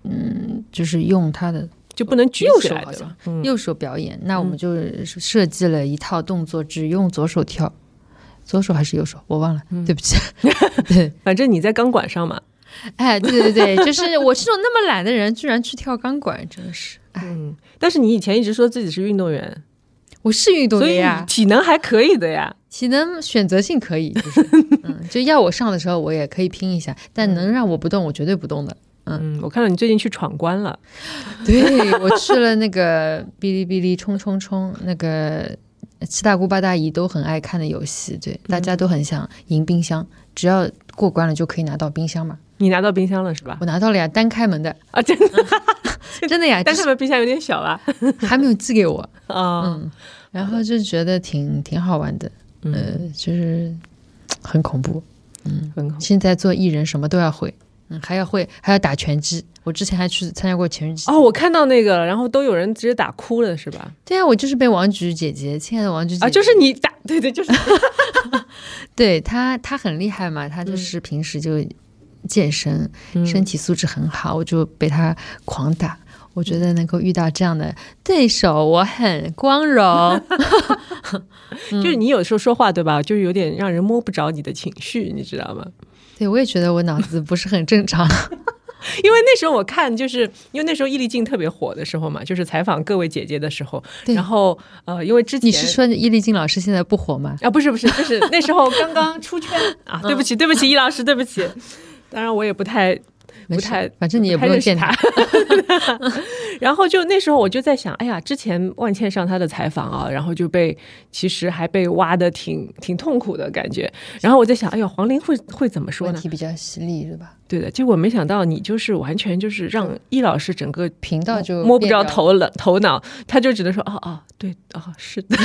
嗯，就是用她的就不能举右起来的手好像。嗯右手表演，那我们就设计了一套动作，只用左手跳，左手还是右手我忘了，对不起。(laughs) 对，反正你在钢管上嘛。哎，对对对，就是我这种那么懒的人，居然去跳钢管，真的是，哎，嗯，但是你以前一直说自己是运动员，我是运动所以员呀，体能还可以的呀。体能选择性可以，就是，嗯，就要我上的时候，我也可以拼一下，但能让我不动，我绝对不动的。嗯，我看到你最近去闯关了。对我去了那个 (laughs) 哔哩哔哩冲冲冲，那个七大姑八大姨都很爱看的游戏，对，大家都很想赢冰箱，只要过关了就可以拿到冰箱嘛。你拿到冰箱了是吧我？拿到了呀，单开门的，啊，真的，(laughs) 真的呀，(laughs) 单开门冰箱有点小啊。还没有寄给我，啊，嗯，然后就觉得挺挺好玩的，呃，就是很恐怖。嗯很好。现在做艺人什么都要会，嗯，还要会，还要打拳击。我之前还去参加过拳击。哦，我看到那个了，然后都有人直接打哭了，是吧？(laughs) 对啊，我就是被王菊姐姐，亲爱的王菊姐姐啊，就是你打，(laughs) 对对，就是 (laughs) 对她，她很厉害嘛，她就是平时就健身，身体素质很好，我就被她狂打。我觉得能够遇到这样的对手，我很光荣。就是你有时候说话对吧，就是有点让人摸不着你的情绪，你知道吗？对我也觉得我脑子不是很正常。(laughs) 因为那时候我看，就是因为那时候易立竞特别火的时候嘛，就是采访各位姐姐的时候，对然后呃，因为之前你是说易立竞老师现在不火吗？啊，不是不是，就是那时候刚刚出圈啊，对不起对不起，易老师对不起，当然我也不太不太，反正你也不用见太认识他。(laughs) 然后就那时候我就在想，哎呀，之前万茜上他的采访啊，然后就被其实还被挖的挺挺痛苦的感觉。然后我在想，哎呀，黄龄会会怎么说呢？问题比较犀利是吧？对的，结果没想到你就是完全就是让易老师整个频道就摸不着头了头脑，他就只能说，哦哦，对，哦是的，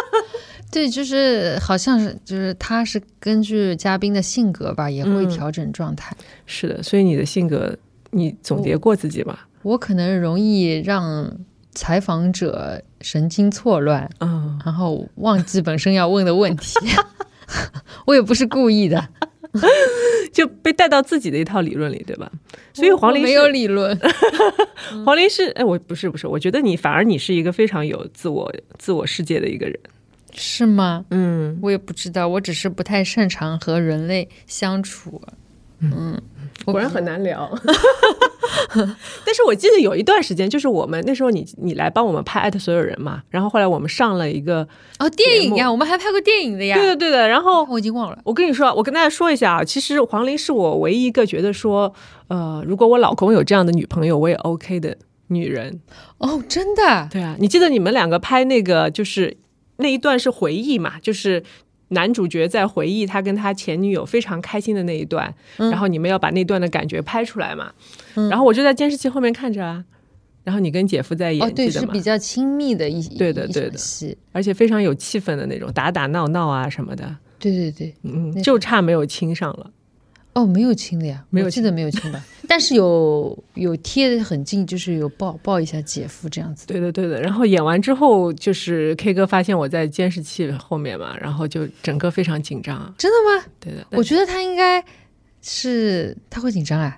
(laughs) 对，就是好像是就是他是根据嘉宾的性格吧，也会嗯调整状态。是的。所以你的性格，你总结过自己吗？我可能容易让采访者神经错乱，嗯，然后忘记本身要问的问题。(laughs) 我也不是故意的，(laughs) 就被带到自己的一套理论里，对吧？所以黄龄没有理论。(laughs) 黄龄是，哎，我不是不是，我觉得你反而你是一个非常有自我自我世界的一个人。是吗？嗯，我也不知道，我只是不太擅长和人类相处。嗯，我果然很难聊。(laughs) 但是我记得有一段时间，就是我们那时候你你来帮我们拍艾特所有人嘛，然后后来我们上了一个，哦，电影呀，我们还拍过电影的呀。对的对的，然后我已经忘了。我跟你说，我跟大家说一下啊，其实黄龄是我唯一一个觉得说，呃，如果我老公有这样的女朋友，我也 OK 的女人。哦，真的。对啊，你记得你们两个拍那个就是那一段是回忆嘛，就是。男主角在回忆他跟他前女友非常开心的那一段，然后你们要把那段的感觉拍出来嘛。然后我就在监视器后面看着啊，然后你跟姐夫在演，哦，对，是比较亲密的一一对的对的戏。而且非常有气氛的那种，打打闹闹啊什么的，对对对。嗯，就差没有亲上了。哦，没有亲的呀，没有我记得没有亲吧？但是有有贴的很近，就是有抱抱一下姐夫这样子。对的，对的。然后演完之后，就是 K 哥发现我在监视器后面嘛，然后就整个非常紧张。真的吗？对的，我觉得他应该是他会紧张啊。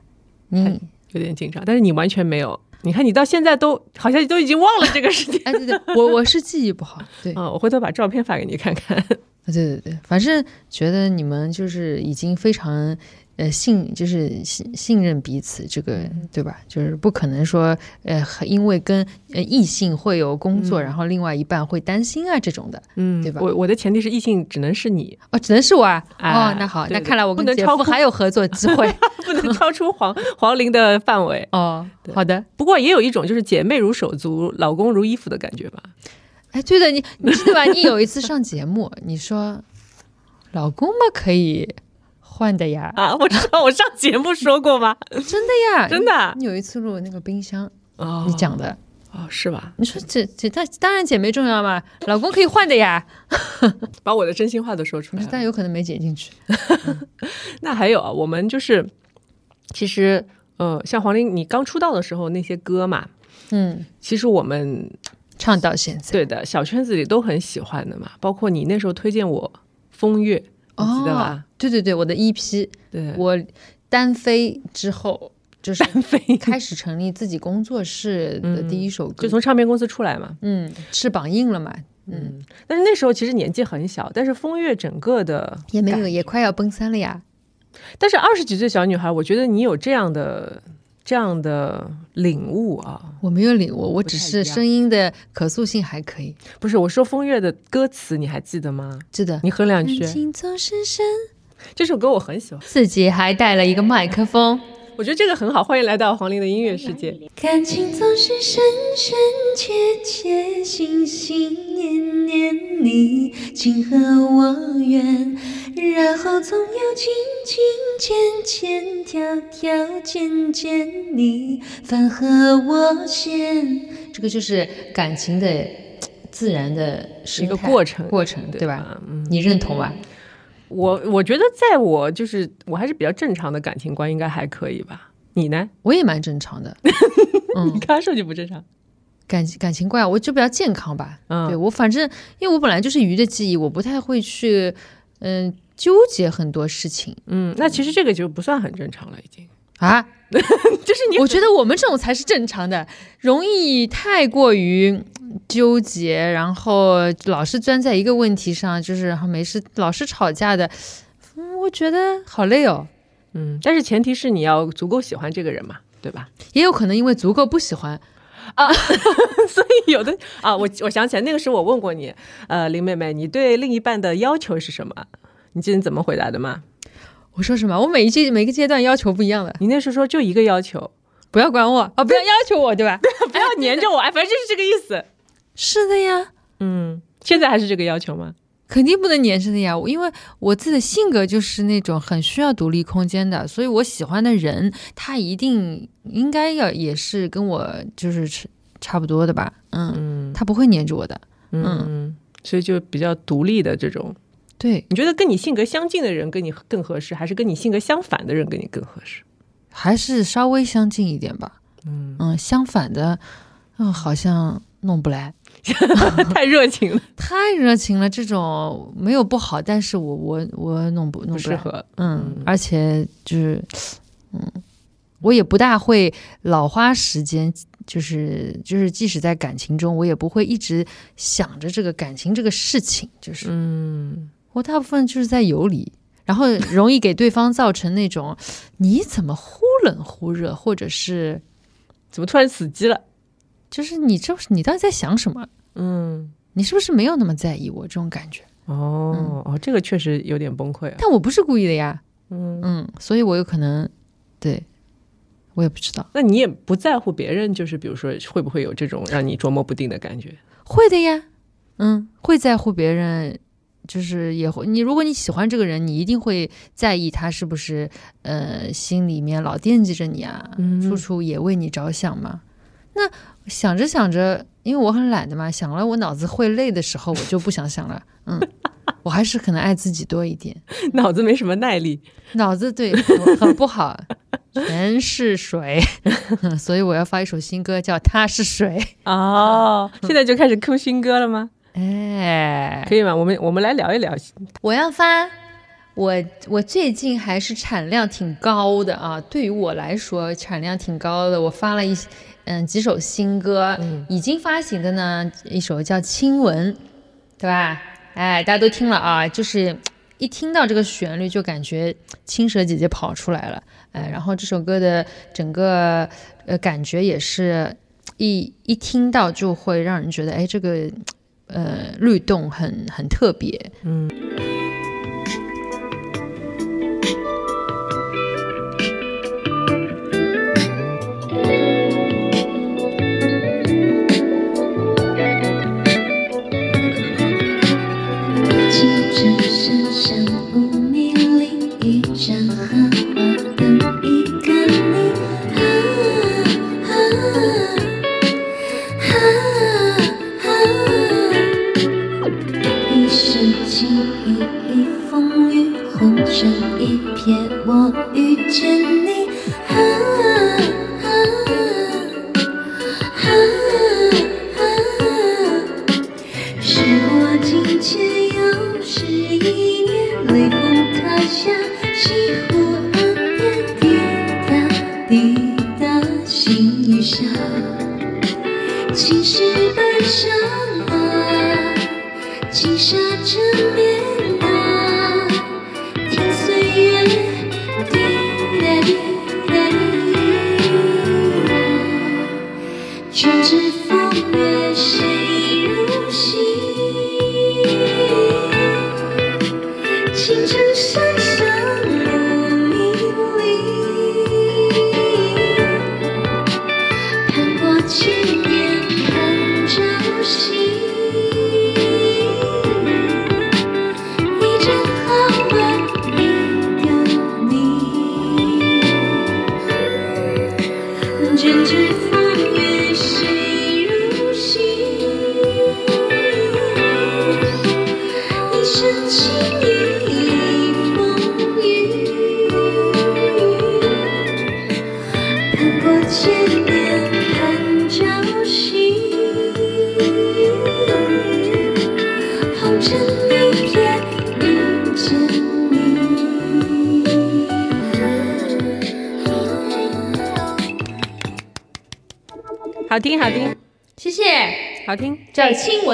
你有点紧张，但是你完全没有。你看，你到现在都好像都已经忘了这个事情。哎，对对，我我是记忆不好。对，啊，啊、我回头把照片发给你看看。(laughs) 对对对，反正觉得你们就是已经非常。呃，信就是信信任彼此，这个对吧？就是不可能说，呃，因为跟呃异性会有工作，然后另外一半会担心啊这种的，嗯，对吧我我的前提是异性只能是你，哦，只能是我啊。哎哦，那好，对对那看来我跟姐夫还有合作机会。(laughs) 不能超出黄 (laughs) 黄龄的范围。哦，好的。不过也有一种就是姐妹如手足，老公如衣服的感觉吧。哎，对的，你你记得吧？你有一次上节目，你说老公嘛可以换的呀，啊，我知道，我上节目说过吗？(laughs) 真的呀，真的啊你有一次录那个冰箱，哦你讲的，哦，是吧？你说这这当当然姐妹重要嘛，老公可以换的呀，(laughs) 把我的真心话都说出来。但有可能没剪进去。(laughs) 那还有啊，我们就是其实呃，像黄龄，你刚出道的时候那些歌嘛，嗯，其实我们唱到现在，对的小圈子里都很喜欢的嘛。包括你那时候推荐我《风月》，你记得吧？哦？对对对，我的 EP，对，我单飞之后。就是单飞开始成立自己工作室的第一首歌，就从唱片公司出来嘛。嗯翅膀硬了嘛，嗯，但是那时候其实年纪很小，但是风月整个的也没有，也快要奔三了呀。但是二十几岁小女孩，我觉得你有这样的这样的领悟啊，我没有领悟，我只是声音的可塑性还可以。不是我说风月的歌词，你还记得吗？记得你哼两句感，情总是深，这首歌我很喜欢，自己还带了一个麦克风。我觉得这个很好。欢迎来到黄龄的音乐世界。感情总是深深切切，心心念念，你情和我愿，然后总有情情浅浅，条条件件，你饭和我嫌。这个就是感情的自然的一个过程过程对吧？你认同吧？我我觉得在我就是我还是比较正常的感情观，应该还可以吧？你呢？我也蛮正常的，(laughs) 嗯你刚刚说就不正常。感感情观，我就比较健康吧。嗯对我反正因为我本来就是鱼的记忆，我不太会去嗯、纠结很多事情嗯，那其实这个就不算很正常了，已经。啊。(laughs) 就是你我觉得我们这种才是正常的，容易太过于纠结，然后老是钻在一个问题上，就是没事老是吵架的，嗯，我觉得好累哦。嗯，但是前提是你要足够喜欢这个人嘛，对吧？也有可能因为足够不喜欢，啊 (laughs) 所以有的啊，我我想起来那个时候我问过你，呃，林妹妹，你对另一半的要求是什么？你记得你怎么回答的吗？我说什么？我每一阶每个阶段要求不一样的，你那时候说就一个要求，不要管我啊，不要要求我，对吧？(laughs) 不要黏着我，哎，反正就是这个意思。是的呀，嗯，现在还是这个要求吗？肯定不能黏着的呀，因为我自己的性格就是那种很需要独立空间的，所以我喜欢的人他一定应该要也是跟我就是差不多的吧，嗯，嗯他不会黏着我的，嗯嗯，所以就比较独立的这种。对，你觉得跟你性格相近的人跟你更合适，还是跟你性格相反的人跟你更合适？还是稍微相近一点吧，嗯，嗯，相反的，嗯，好像弄不来 (laughs) (laughs) 太热情了，太热情了，这种没有不好，但是我我我弄不弄不，不适合。嗯，而且就是，嗯，我也不大会老花时间，就是就是，即使在感情中，我也不会一直想着这个感情这个事情，就是、嗯，我大部分就是在游离，然后容易给对方造成那种你怎么忽冷忽热，或者是怎么突然死机了？就是你这你到底在想什么？嗯，你是不是没有那么在意我这种感觉？哦、哦，这个确实有点崩溃啊。但我不是故意的呀，嗯，嗯，所以我有可能，对我也不知道。那你也不在乎别人，就是比如说会不会有这种让你捉摸不定的感觉？会的呀，嗯，会在乎别人，就是也会。你如果你喜欢这个人，你一定会在意他是不是呃心里面老惦记着你啊，嗯处处也为你着想嘛。那想着想着，因为我很懒的嘛，想了我脑子会累的时候，我就不想想了。嗯，我还是可能爱自己多一点，(laughs) 脑子没什么耐力。(laughs) 脑子对很不好，全是水，(laughs) 所以我要发一首新歌，叫《他是水》。哦，现在就开始 Q 新歌了吗？哎，可以吗？我们我们来聊一聊。我要发，我我最近还是产量挺高的啊，对于我来说产量挺高的。我发了一嗯几首新歌，已经发行的呢，一首叫《亲吻》，对吧？哎，大家都听了啊，就是一听到这个旋律就感觉青蛇姐姐跑出来了，哎，然后这首歌的整个呃感觉也是一一听到就会让人觉得，哎，这个呃律动很很特别，嗯。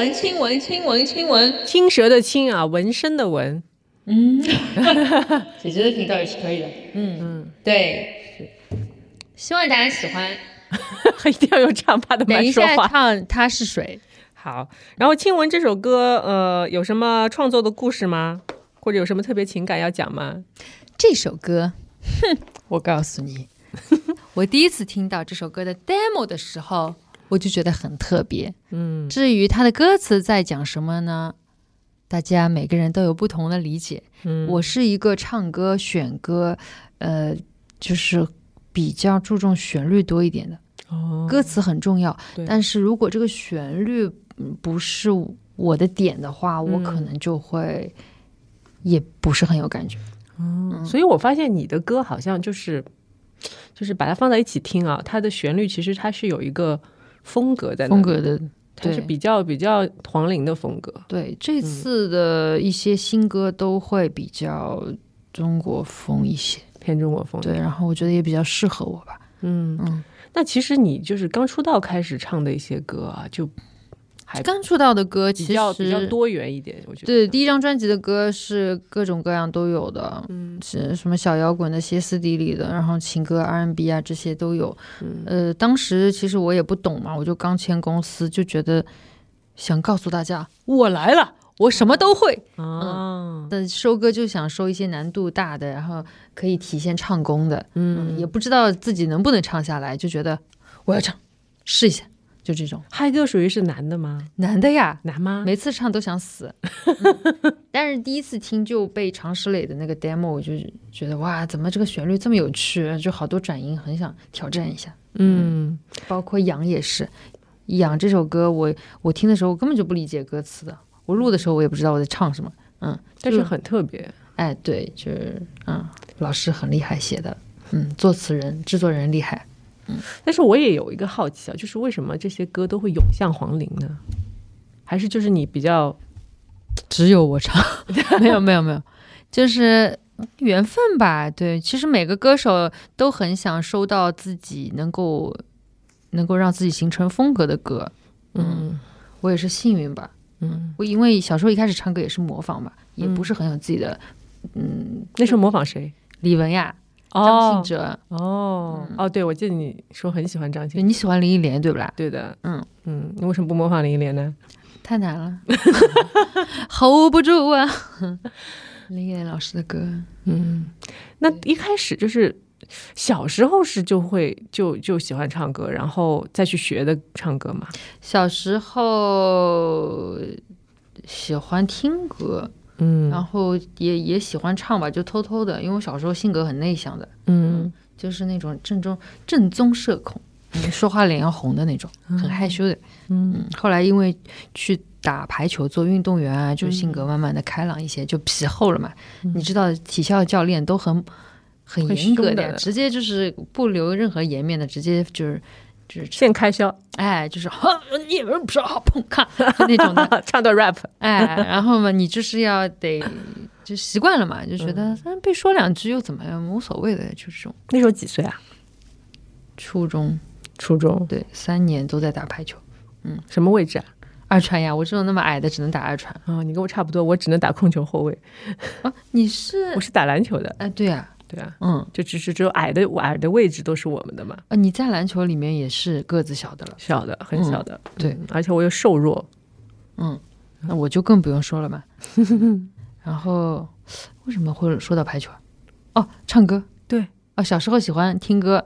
叫亲吻，亲吻，亲吻，亲吻。青蛇的青啊，纹身的纹。嗯，姐姐的频道也是可以的。嗯嗯，对，希望大家喜欢。(laughs) 一定要用唱吧的 (laughs) 等一下麦说话。唱他是谁，好，然后《亲吻》这首歌，呃，有什么创作的故事吗？或者有什么特别情感要讲吗？这首歌，哼，(laughs) 我告诉你，我第一次听到这首歌的 demo 的时候，我就觉得很特别。嗯至于它的歌词在讲什么呢？大家每个人都有不同的理解。嗯，我是一个唱歌选歌，呃，就是比较注重旋律多一点的，哦歌词很重要。但是如果这个旋律嗯不是我的点的话，我嗯可能就会也不是很有感觉。所以我发现你的歌好像就是就是把它放在一起听啊，它的旋律其实它是有一个风格在风格的对它是比较比较黄龄的风格。对，这次的一些新歌都会比较中国风一些。偏中国风，对，，然后我觉得也比较适合我吧。嗯嗯，那其实你就是刚出道开始唱的一些歌啊，就还刚出道的歌其比较实比较多元一点，我觉得。对，第一张专辑的歌是各种各样都有的，嗯，是什么小摇滚的、歇斯底里的，然后情歌、R&B 啊这些都有。嗯呃，当时其实我也不懂嘛，我就刚签公司，就觉得想告诉大家，我来了，我什么都会。啊，的收歌就想收一些难度大的，然后可以体现唱功的，嗯，也不知道自己能不能唱下来，就觉得我要唱，试一下，就这种嗨歌属于是男的吗？男的呀。男吗？每次唱都想死，嗯 (laughs) 但是第一次听就被常石磊的那个 demo，我就觉得哇，怎么这个旋律这么有趣，就好多转音，很想挑战一下。嗯包括《痒》也是，《痒》这首歌我我听的时候我根本就不理解歌词的，我录的时候我也不知道我在唱什么。嗯，但是很特别。哎，对，就是嗯，老师很厉害写的，嗯，作词人、制作人厉害。但是我也有一个好奇啊，就是为什么这些歌都会涌向黄龄呢？还是就是你比较 (tsk) 只有我唱，(laughs) 没有没有没有，就是缘分吧。对，其实每个歌手都很想收到自己能够能够让自己形成风格的歌。嗯我也是幸运吧。嗯，我因为小时候一开始唱歌也是模仿嘛，也不是很有自己的。嗯，那时候模仿谁？李玟呀，张哦信哲，哦哦，对，我记得你说很喜欢张信哲。你喜欢林忆莲对不啦？对的，嗯嗯，你为什么不模仿林忆莲呢？太难了，(laughs) hold 不住啊。(laughs) 林忆莲老师的歌，嗯，那一开始就是小时候是就会就就喜欢唱歌，然后再去学的唱歌嘛。小时候喜欢听歌，嗯。然后也也喜欢唱吧，就偷偷的，因为我小时候性格很内向的，嗯。就是那种正宗正宗社恐，嗯说话脸要红的那种，很害羞的。嗯。嗯，后来因为去打排球做运动员啊，就性格慢慢的开朗一些，就皮厚了嘛。你知道体校教练都很很严格的。直接就是不留任何颜面的，直接就是就是现开销，哎，就是哈，你们不是好碰看 (laughs) 就那种的，(laughs) 唱段 rap。哎，然后嘛，你就是要得就习惯了嘛，就觉得嗯被说两句又怎么样，无所谓的，就这种。那时候几岁啊？初中初中，对三年都在打排球，嗯什么位置啊？二传呀，我这种那么矮的只能打二传啊、你跟我差不多，我只能打控球后卫，啊。(laughs) 你是我是打篮球的。哎对啊，对啊，嗯就只是只有矮的矮的位置都是我们的嘛，啊，你在篮球里面也是个子小的了，小的很小的。对嗯而且我又瘦弱。嗯，那我就更不用说了嘛。(laughs) 然后为什么会说到排球啊？哦，唱歌。对，哦，小时候喜欢听歌，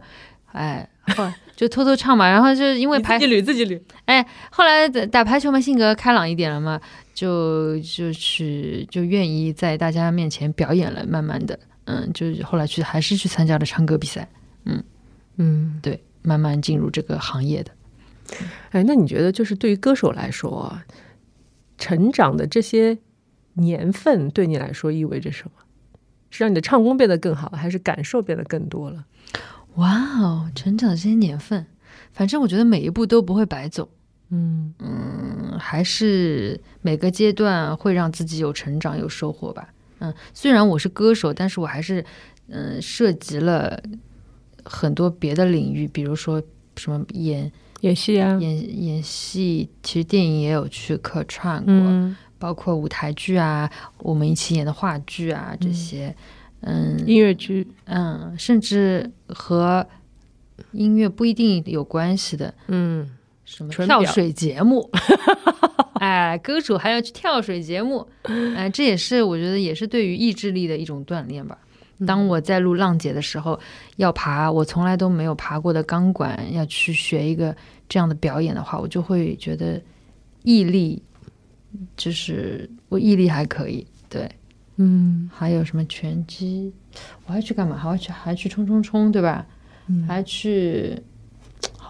哎，后来 (laughs) 就偷偷唱嘛。然后就是因为排你自己捋自己捋。哎后来打打排球嘛，性格开朗一点了嘛，就就去就愿意在大家面前表演了。慢慢的，嗯，就是后来去还是去参加了唱歌比赛，嗯嗯，对，慢慢进入这个行业的。哎，那你觉得就是对于歌手来说啊，成长的这些年份对你来说意味着什么？是让你的唱功变得更好，还是感受变得更多了？哇哦，成长这些年份，反正我觉得每一步都不会白走。嗯嗯，还是每个阶段会让自己有成长、有收获吧。嗯，虽然我是歌手，但是我还是嗯涉及了很多别的领域，比如说什么演演戏啊，演演戏，其实电影也有去客串过，嗯，包括舞台剧啊，我们一起演的话剧啊这些。嗯音乐剧，嗯，甚至和音乐不一定有关系的，嗯，什么跳水节目，(laughs) 哎，歌手还要去跳水节目，哎，这也是我觉得也是对于意志力的一种锻炼吧。当我在录《浪姐》的时候，要爬我从来都没有爬过的钢管，要去学一个这样的表演的话，我就会觉得毅力，就是我毅力还可以。对，嗯还有什么拳击，我还去干嘛？还要去还去冲冲冲，对吧？嗯还去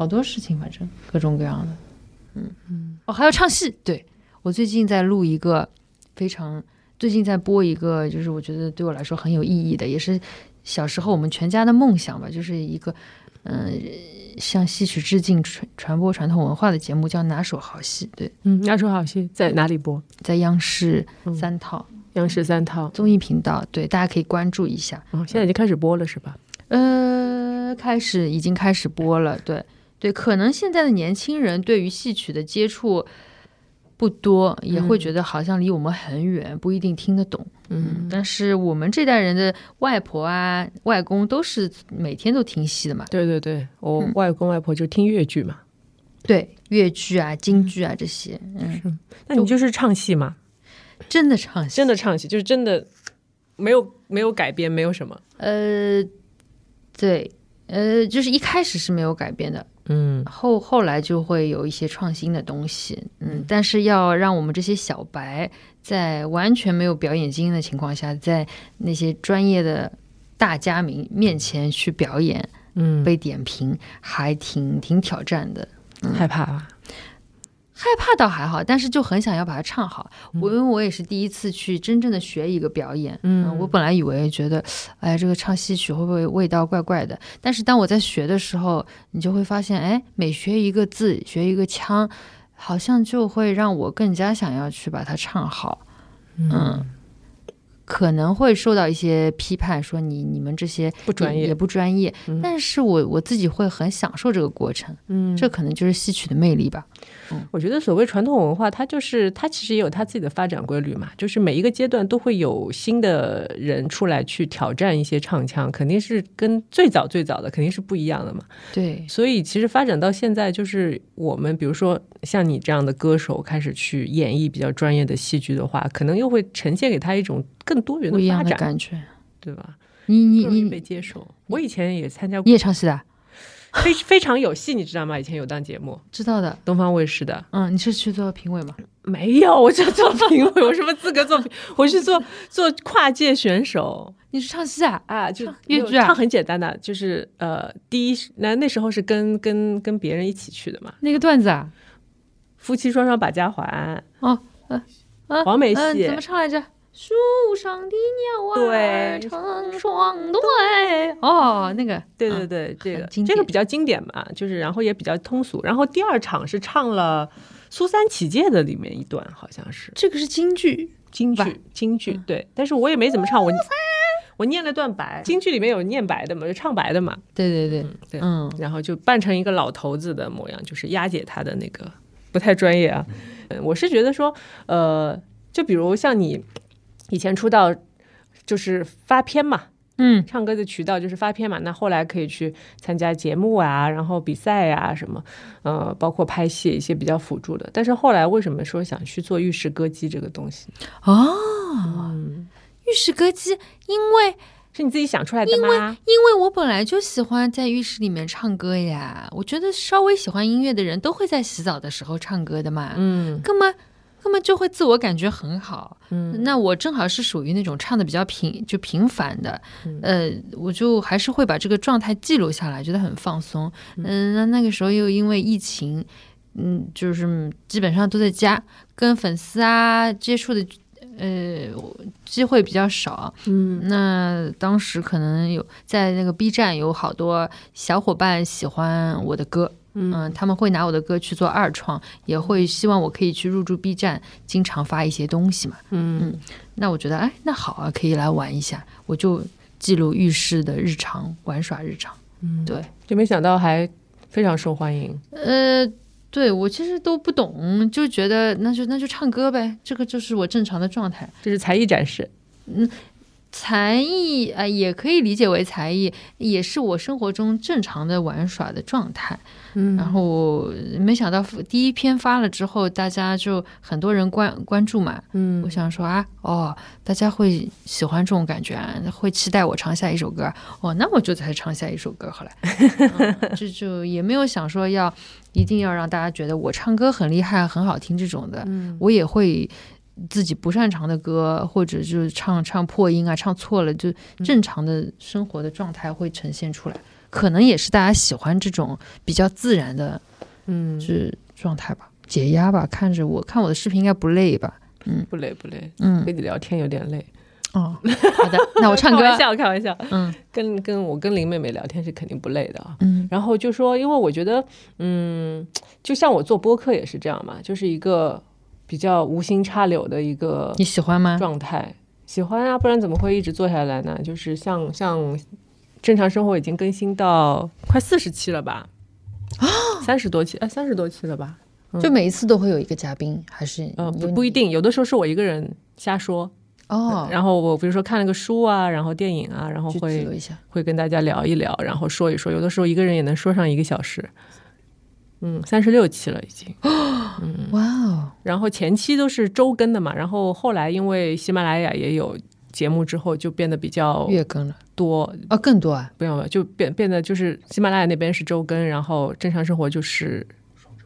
好多事情，反正各种各样的。嗯嗯，哦，还要唱戏。对我最近在录一个非常，最近在播一个，就是我觉得对我来说很有意义的，也是小时候我们全家的梦想吧，就是一个嗯、向戏曲致敬、传传播传统文化的节目，叫《拿手好戏》。对，嗯，拿手好戏在哪里播？在央视嗯三套、央视三套。综艺频道，对，大家可以关注一下。哦，现在已经开始播了是吧？呃，开始已经开始播了，对对，可能现在的年轻人对于戏曲的接触不多，也会觉得好像离我们很远，不一定听得懂。嗯，但是我们这代人的外婆啊、外公都是每天都听戏的嘛，对对对，我嗯外公外婆就听越剧嘛。对，越剧啊、京剧啊这些，嗯，那你就是唱戏嘛？真的唱戏，真的唱戏，就是真的没有没有改编，没有什么。呃，对，呃，就是一开始是没有改编的，嗯后后来就会有一些创新的东西，嗯，但是要让我们这些小白在完全没有表演经验的情况下，在那些专业的大家面面前去表演，嗯，被点评，还挺挺挑战的。害怕吧？害怕倒还好，但是就很想要把它唱好。我因为我也是第一次去真正的学一个表演，嗯我本来以为觉得，哎，这个唱戏曲会不会味道怪怪的？但是当我在学的时候，你就会发现，哎，每学一个字，学一个腔，好像就会让我更加想要去把它唱好。嗯，可能会受到一些批判，说你你们这些不专业也也不专业。嗯但是我我自己会很享受这个过程，嗯，这可能就是戏曲的魅力吧。我觉得所谓传统文化，它就是它其实也有它自己的发展规律嘛，就是每一个阶段都会有新的人出来去挑战一些唱腔，肯定是跟最早最早的肯定是不一样的嘛。对，所以其实发展到现在，就是我们比如说像你这样的歌手开始去演绎比较专业的戏剧的话，可能又会呈现给他一种更多元的发展，感觉。对吧？你你你被接受。我以前也参加你过也唱戏的啊？(laughs) 非非常有戏，你知道吗？以前有档节目，知道的。东方卫视的。嗯，你是去做评委吗？没有，我就做评委，我什么资格做评？(laughs) 我是做做跨界选手你是唱戏啊？啊，就唱越剧啊唱很简单的，就是呃，第一那那时候是跟跟跟别人一起去的嘛，那个段子啊？夫妻双双把家还，哦，呃，呃黄梅戏嗯怎么唱来着？树上的鸟儿成双对。哦，那个，对对嗯对，这个这个比较经典嘛，就是然后也比较通俗，然后第二场是唱了苏三起解的里面一段，好像是这个是京剧。京剧，京剧对，但是我也没怎么唱，我我念了段白，京剧里面有念白的嘛，就唱白的嘛，对对对，对，嗯，然后就扮成一个老头子的模样，就是押解他的那个不太专业啊。嗯我是觉得说，呃，就比如像你以前出道就是发片嘛，嗯，唱歌的渠道就是发片嘛，那后来可以去参加节目啊，然后比赛啊什么，呃，包括拍戏一些比较辅助的。但是后来为什么说想去做浴室歌姬这个东西？哦，嗯，浴室歌姬，因为是你自己想出来的吗？因为我本来就喜欢在浴室里面唱歌呀，我觉得稍微喜欢音乐的人都会在洗澡的时候唱歌的嘛，嗯根本根本就会自我感觉很好。嗯那我正好是属于那种唱的比较平就平凡的，嗯呃，我就还是会把这个状态记录下来，觉得很放松。嗯，那那个时候又因为疫情，嗯，就是基本上都在家，跟粉丝啊接触的。呃，机会比较少，嗯那当时可能有在那个 B 站有好多小伙伴喜欢我的歌，嗯、他们会拿我的歌去做二创，也会希望我可以去入驻 B 站，经常发一些东西嘛。嗯那我觉得，哎，那好啊，可以来玩一下，我就记录浴室的日常玩耍日常。嗯，对，就没想到还非常受欢迎。呃，对我其实都不懂，就觉得那就那就唱歌呗，这个就是我正常的状态。这是才艺展示，才艺啊、也可以理解为才艺，也是我生活中正常的玩耍的状态。嗯然后没想到第一篇发了之后，大家就很多人关关注嘛。嗯我想说啊，哦，大家会喜欢这种感觉啊，会期待我唱下一首歌。哦，那我就再唱下一首歌好了。(laughs) 嗯这就也没有想说要一定要让大家觉得我唱歌很厉害、很好听这种的。嗯我也会自己不擅长的歌，或者就是唱唱破音啊，唱错了，就正常的生活的状态会呈现出来。可能也是大家喜欢这种比较自然的嗯是状态吧，解压吧。看着我看我的视频应该不累吧？嗯不累不累，嗯跟你聊天有点累。哦，好的，那我唱歌 (laughs) 开玩。笑，开玩笑。嗯跟跟我跟林妹妹聊天是肯定不累的啊。嗯然后就说，因为我觉得，嗯，就像我做播客也是这样嘛，就是一个比较无心插柳的一个你喜欢吗？状态。喜欢啊，不然怎么会一直做下来呢？就是像像正常生活已经更新到快四十期了吧？啊三十多期，哎，三十多期了吧？就每一次都会有一个嘉宾，还是呃，不不一定，有的时候是我一个人瞎说，哦，然后我比如说看了个书啊，然后电影啊，然后会。会跟大家聊一聊，然后说一说，有的时候一个人也能说上一个小时。嗯，三十六期了已经，(gasps) 嗯哇哦，然后前期都是周更的嘛，然后后来因为喜马拉雅也有节目之后，就变得比较月更了多，啊，更多啊！不用了，就变变得就是喜马拉雅那边是周更，然后正常生活就是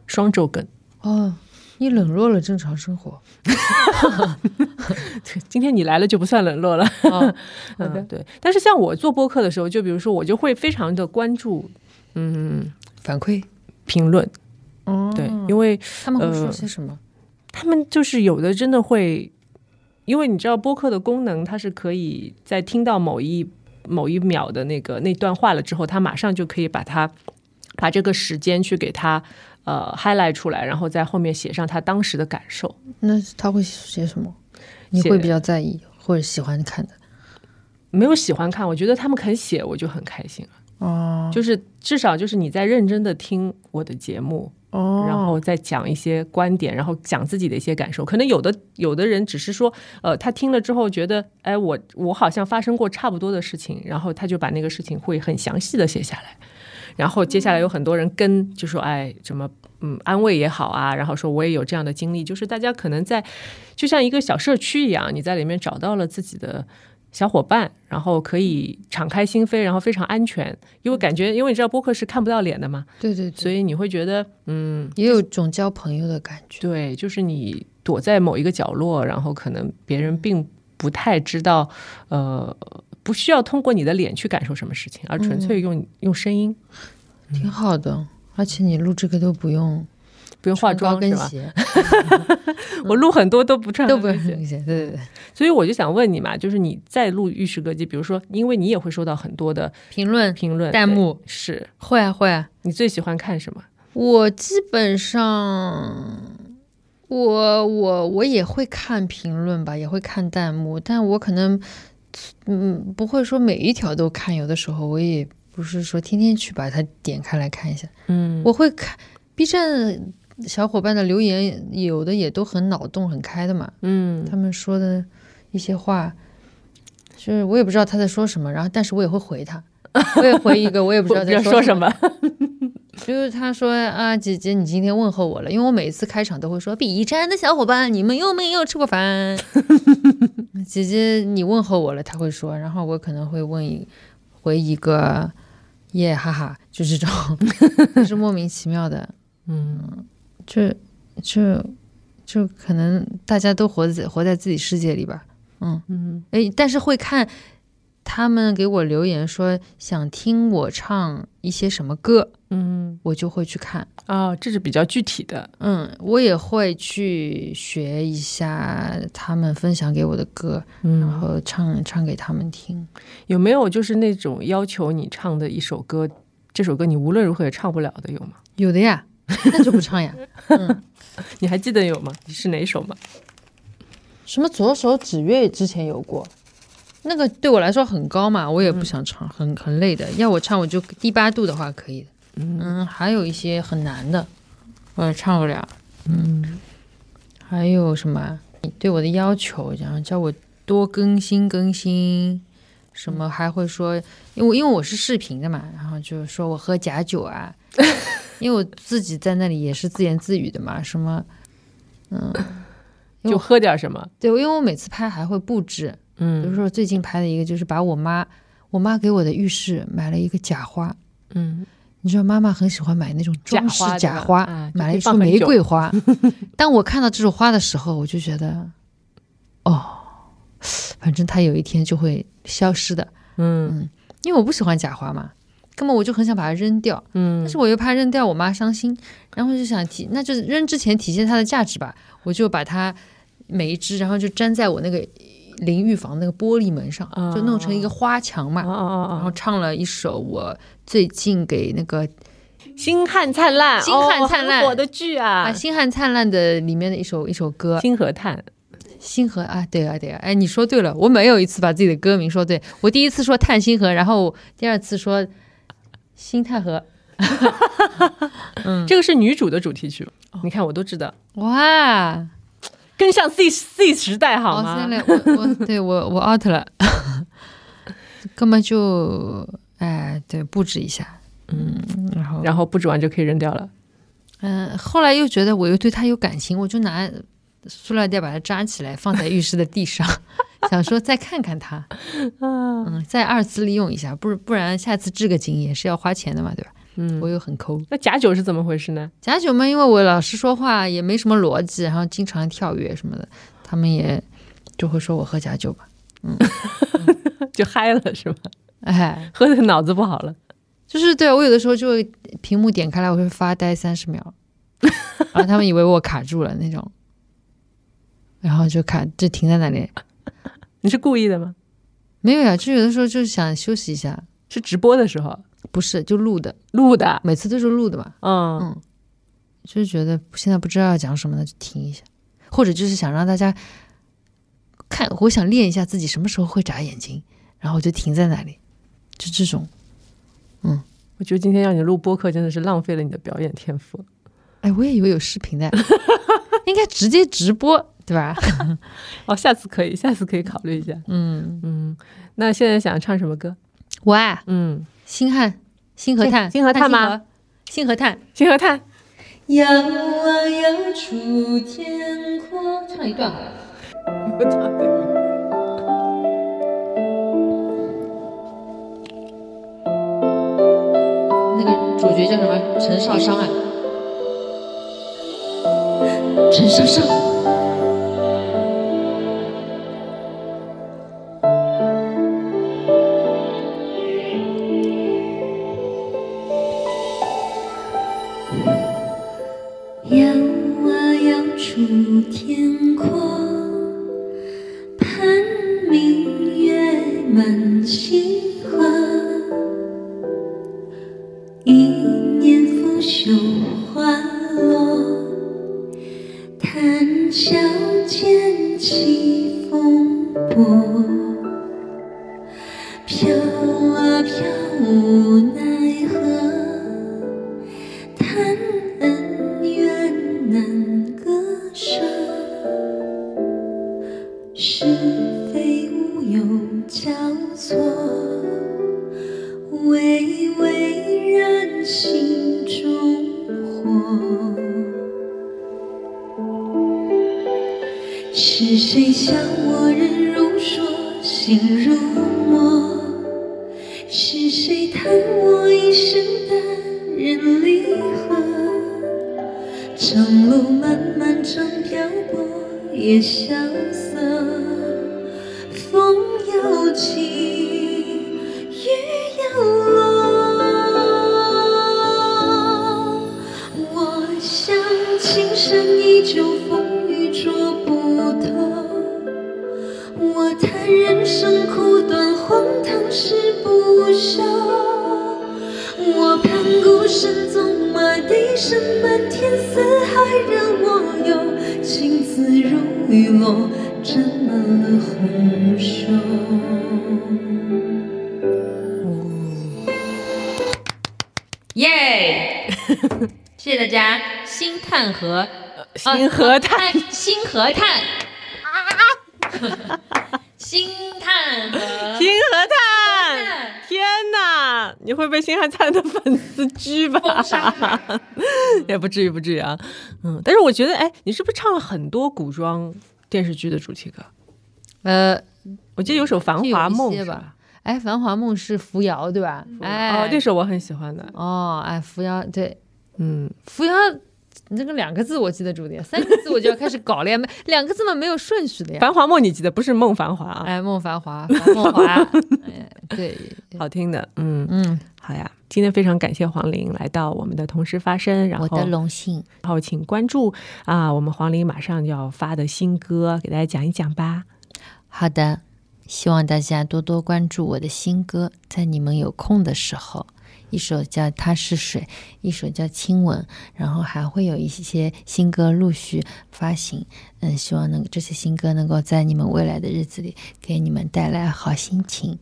双周更。哦，你冷落了正常生活。(laughs) 今天你来了就不算冷落了，哦，(laughs) 好的嗯，对。但是像我做播客的时候，就比如说我就会非常的关注，嗯，反馈。评论，哦，对，因为他们会说呃些什么？他们就是有的真的会，因为你知道播客的功能，它是可以在听到某一某一秒的那个那段话了之后，它马上就可以把它把这个时间去给它呃 highlight 出来，然后在后面写上他当时的感受。那他会写什么？你会比较在意或者喜欢看的？没有喜欢看，我觉得他们肯写，我就很开心了。哦就是至少就是你在认真的听我的节目，哦然后再讲一些观点，然后讲自己的一些感受。可能有的有的人只是说，呃，他听了之后觉得，哎，我我好像发生过差不多的事情，然后他就把那个事情会很详细的写下来。然后接下来有很多人跟就说，哎，怎么嗯安慰也好啊，然后说我也有这样的经历，就是大家可能在就像一个小社区一样，你在里面找到了自己的。小伙伴，然后可以敞开心扉，然后非常安全，因为感觉，因为你知道播客是看不到脸的嘛，对对对，所以你会觉得，嗯，也有种交朋友的感觉。对，就是你躲在某一个角落，然后可能别人并不太知道，呃，不需要通过你的脸去感受什么事情，而纯粹用、用声音，挺好的。而且你录这个都不用不用化妆？跟鞋，(laughs) 我录很多都不穿都不用高跟鞋穿鞋。对对对，所以我就想问你嘛，就是你在录玉石歌姬，比如说，因为你也会收到很多的评论评论、弹幕是会啊会啊。你最喜欢看什么？我基本上，我我我也会看评论吧，也会看弹幕，但我可能嗯不会说每一条都看，有的时候我也不是说天天去把它点开来看一下。嗯我会看 B 站小伙伴的留言，有的也都很脑洞很开的嘛，嗯。他们说的一些话，就是我也不知道他在说什么，然后但是我也会回他，(laughs) 我也回一个，我也不知道在说什。么？(laughs) 就是他说啊，姐姐，你今天问候我了，因为我每次开场都会说 B 站的小伙伴，你们有没有吃过饭？(laughs) 姐姐，你问候我了，他会说，然后我可能会问一回一个耶哈哈，就这种，就是莫名其妙的，嗯就就就可能大家都活在活在自己世界里吧，嗯，嗯哎，但是会看他们给我留言说想听我唱一些什么歌，嗯我就会去看。啊、这是比较具体的。嗯，我也会去学一下他们分享给我的歌，然嗯，后唱唱给他们听。有没有就是那种要求你唱的一首歌，这首歌你无论如何也唱不了的有吗？有的呀，(laughs) 那就不唱呀。(laughs) 嗯，你还记得有吗？是哪首吗？什么左手指月之前有过，那个对我来说很高嘛，我也不想唱，很很累的。要我唱，我就低八度的话可以的。嗯，还有一些很难的，我也唱不了。嗯还有什么？你对我的要求，然后叫我多更新更新，什么还会说，因为因为我是视频的嘛，然后就是说我喝假酒啊，(laughs) 因为我自己在那里也是自言自语的嘛，什么，嗯，就喝点什么，对，因为我每次拍还会布置，嗯比如嗯说最近拍的一个就是把我妈，我妈给我的浴室买了一个假花，嗯，你知道妈妈很喜欢买那种装饰假花假花，啊买了一束玫瑰花。(laughs) 当我看到这束花的时候，我就觉得，哦，反正它有一天就会消失的，嗯因为我不喜欢假花嘛，根本我就很想把它扔掉，嗯。但是我又怕扔掉我妈伤心，然后就想体，那就是扔之前体现它的价值吧，我就把它每一只，然后就粘在我那个淋浴房那个玻璃门上，就弄成一个花墙嘛。然后唱了一首我最近给那个星汉灿烂，星汉哦灿烂。很火的剧啊。啊，《星汉灿烂》的里面的一首一首歌，星河叹，星河啊，对啊对啊，哎，你说对了，我没有一次把自己的歌名说对，我第一次说叹星河，然后第二次说星太河，(laughs) 这个是女主的主题曲，你看我都知道，哇，跟上 Z Z 时代好哦，吗？我 (laughs) 我对我我 out 了，(laughs) 根本就哎对布置一下，嗯，然后。然后布置完就可以扔掉了。嗯、后来又觉得我又对他有感情，我就拿塑料袋把它扎起来放在浴室的地上，(laughs) 想说再看看它，(laughs) 嗯，再二次利用一下，不是不然下次置个景也是要花钱的嘛，对吧？嗯我又很抠。那假酒是怎么回事呢？假酒嘛，因为我老是说话也没什么逻辑，然后经常跳跃什么的，他们也就会说我喝假酒吧。嗯 (laughs) 就嗨了是吧？哎，喝的脑子不好了。就是对我有的时候就会屏幕点开来，我会发呆三十秒，然后他们以为我卡住了那种，然后就卡就停在那里。(laughs) 你是故意的吗？没有呀，就有的时候就是想休息一下，是直播的时候？不是就录的，录的？每次都是录的嘛，嗯。嗯。就是觉得现在不知道要讲什么，那就停一下，或者就是想让大家看，我想练一下自己什么时候会眨眼睛，然后我就停在那里，就这种。嗯。我觉得今天让你录播客真的是浪费了你的表演天赋。哎，我也以为有视频的，(laughs) 应该直接直播，对吧？(laughs) 哦，下次可以，下次可以考虑一下。嗯，嗯，那现在想唱什么歌？我爱，嗯，星汉，星河炭，星河炭吗星河？星河炭，星河叹。摇啊摇出天空，唱一段好了。(laughs) 那个主角叫什么？陈少商啊。陈少商。我人如说，心和星河叹。啊星河炭。星探和星河探，天哪！你会被星汉灿的粉丝狙吧？(laughs) 也不至于，不至于啊。嗯，但是我觉得，哎，你是不是唱了很多古装电视剧的主题歌？呃，我记得有首《繁华梦》是吧？哎，《繁华梦》是扶摇对吧？哎，哦，这首我很喜欢的。哦，哎，扶摇对，嗯，扶摇。你这个两个字我记得住的，三个字我就要开始搞了呀。没两个字嘛，没有顺序的呀。繁华梦你记得不是梦繁华啊？哎，梦繁华，梦华，(laughs) 哎，对，好听的，嗯嗯，好呀。今天非常感谢黄玲来到我们的同时发声，然后我的荣幸。然后请关注啊，我们黄玲马上就要发的新歌，给大家讲一讲吧。好的，希望大家多多关注我的新歌，在你们有空的时候。一首叫《他是水》，一首叫《亲吻》，然后还会有一些新歌陆续发行。嗯，希望能这些新歌能够在你们未来的日子里给你们带来好心情。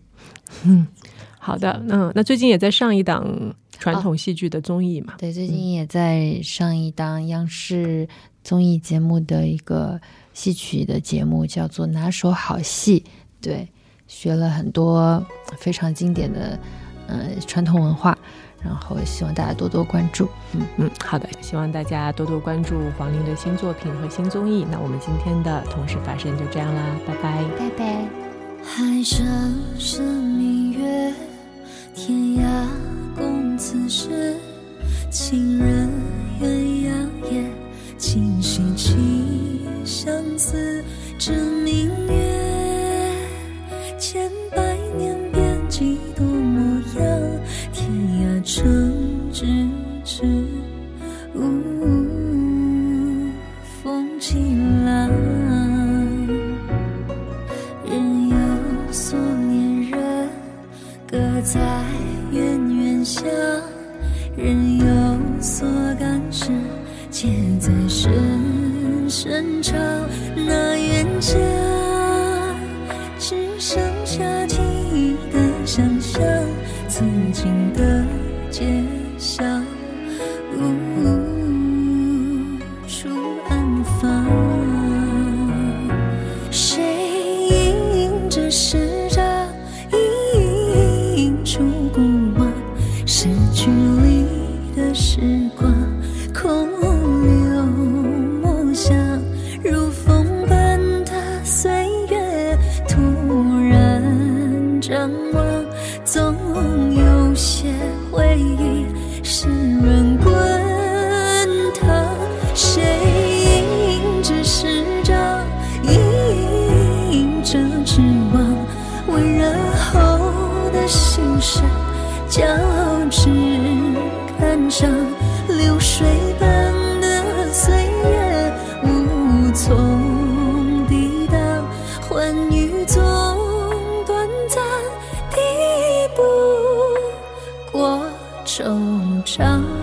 嗯，(laughs) 好的。嗯，那最近也在上一档传统戏剧的综艺嘛？对，最近也在上一档央视综艺节目的一个戏曲的节目，叫做《拿手好戏》。对，学了很多非常经典的。呃，传统文化，然后希望大家多多关注。嗯嗯，好的，希望大家多多关注黄龄的新作品和新综艺。那我们今天的同时发生就这样啦，拜拜，拜拜。海上生明月，天涯共此时。情人鸳鸯夜，今夕起相思，这明月千百年变几多。城咫尺，风起浪，人有所念人，各在远远乡；人有所感时，皆在深深唱。那远家，的。惆怅。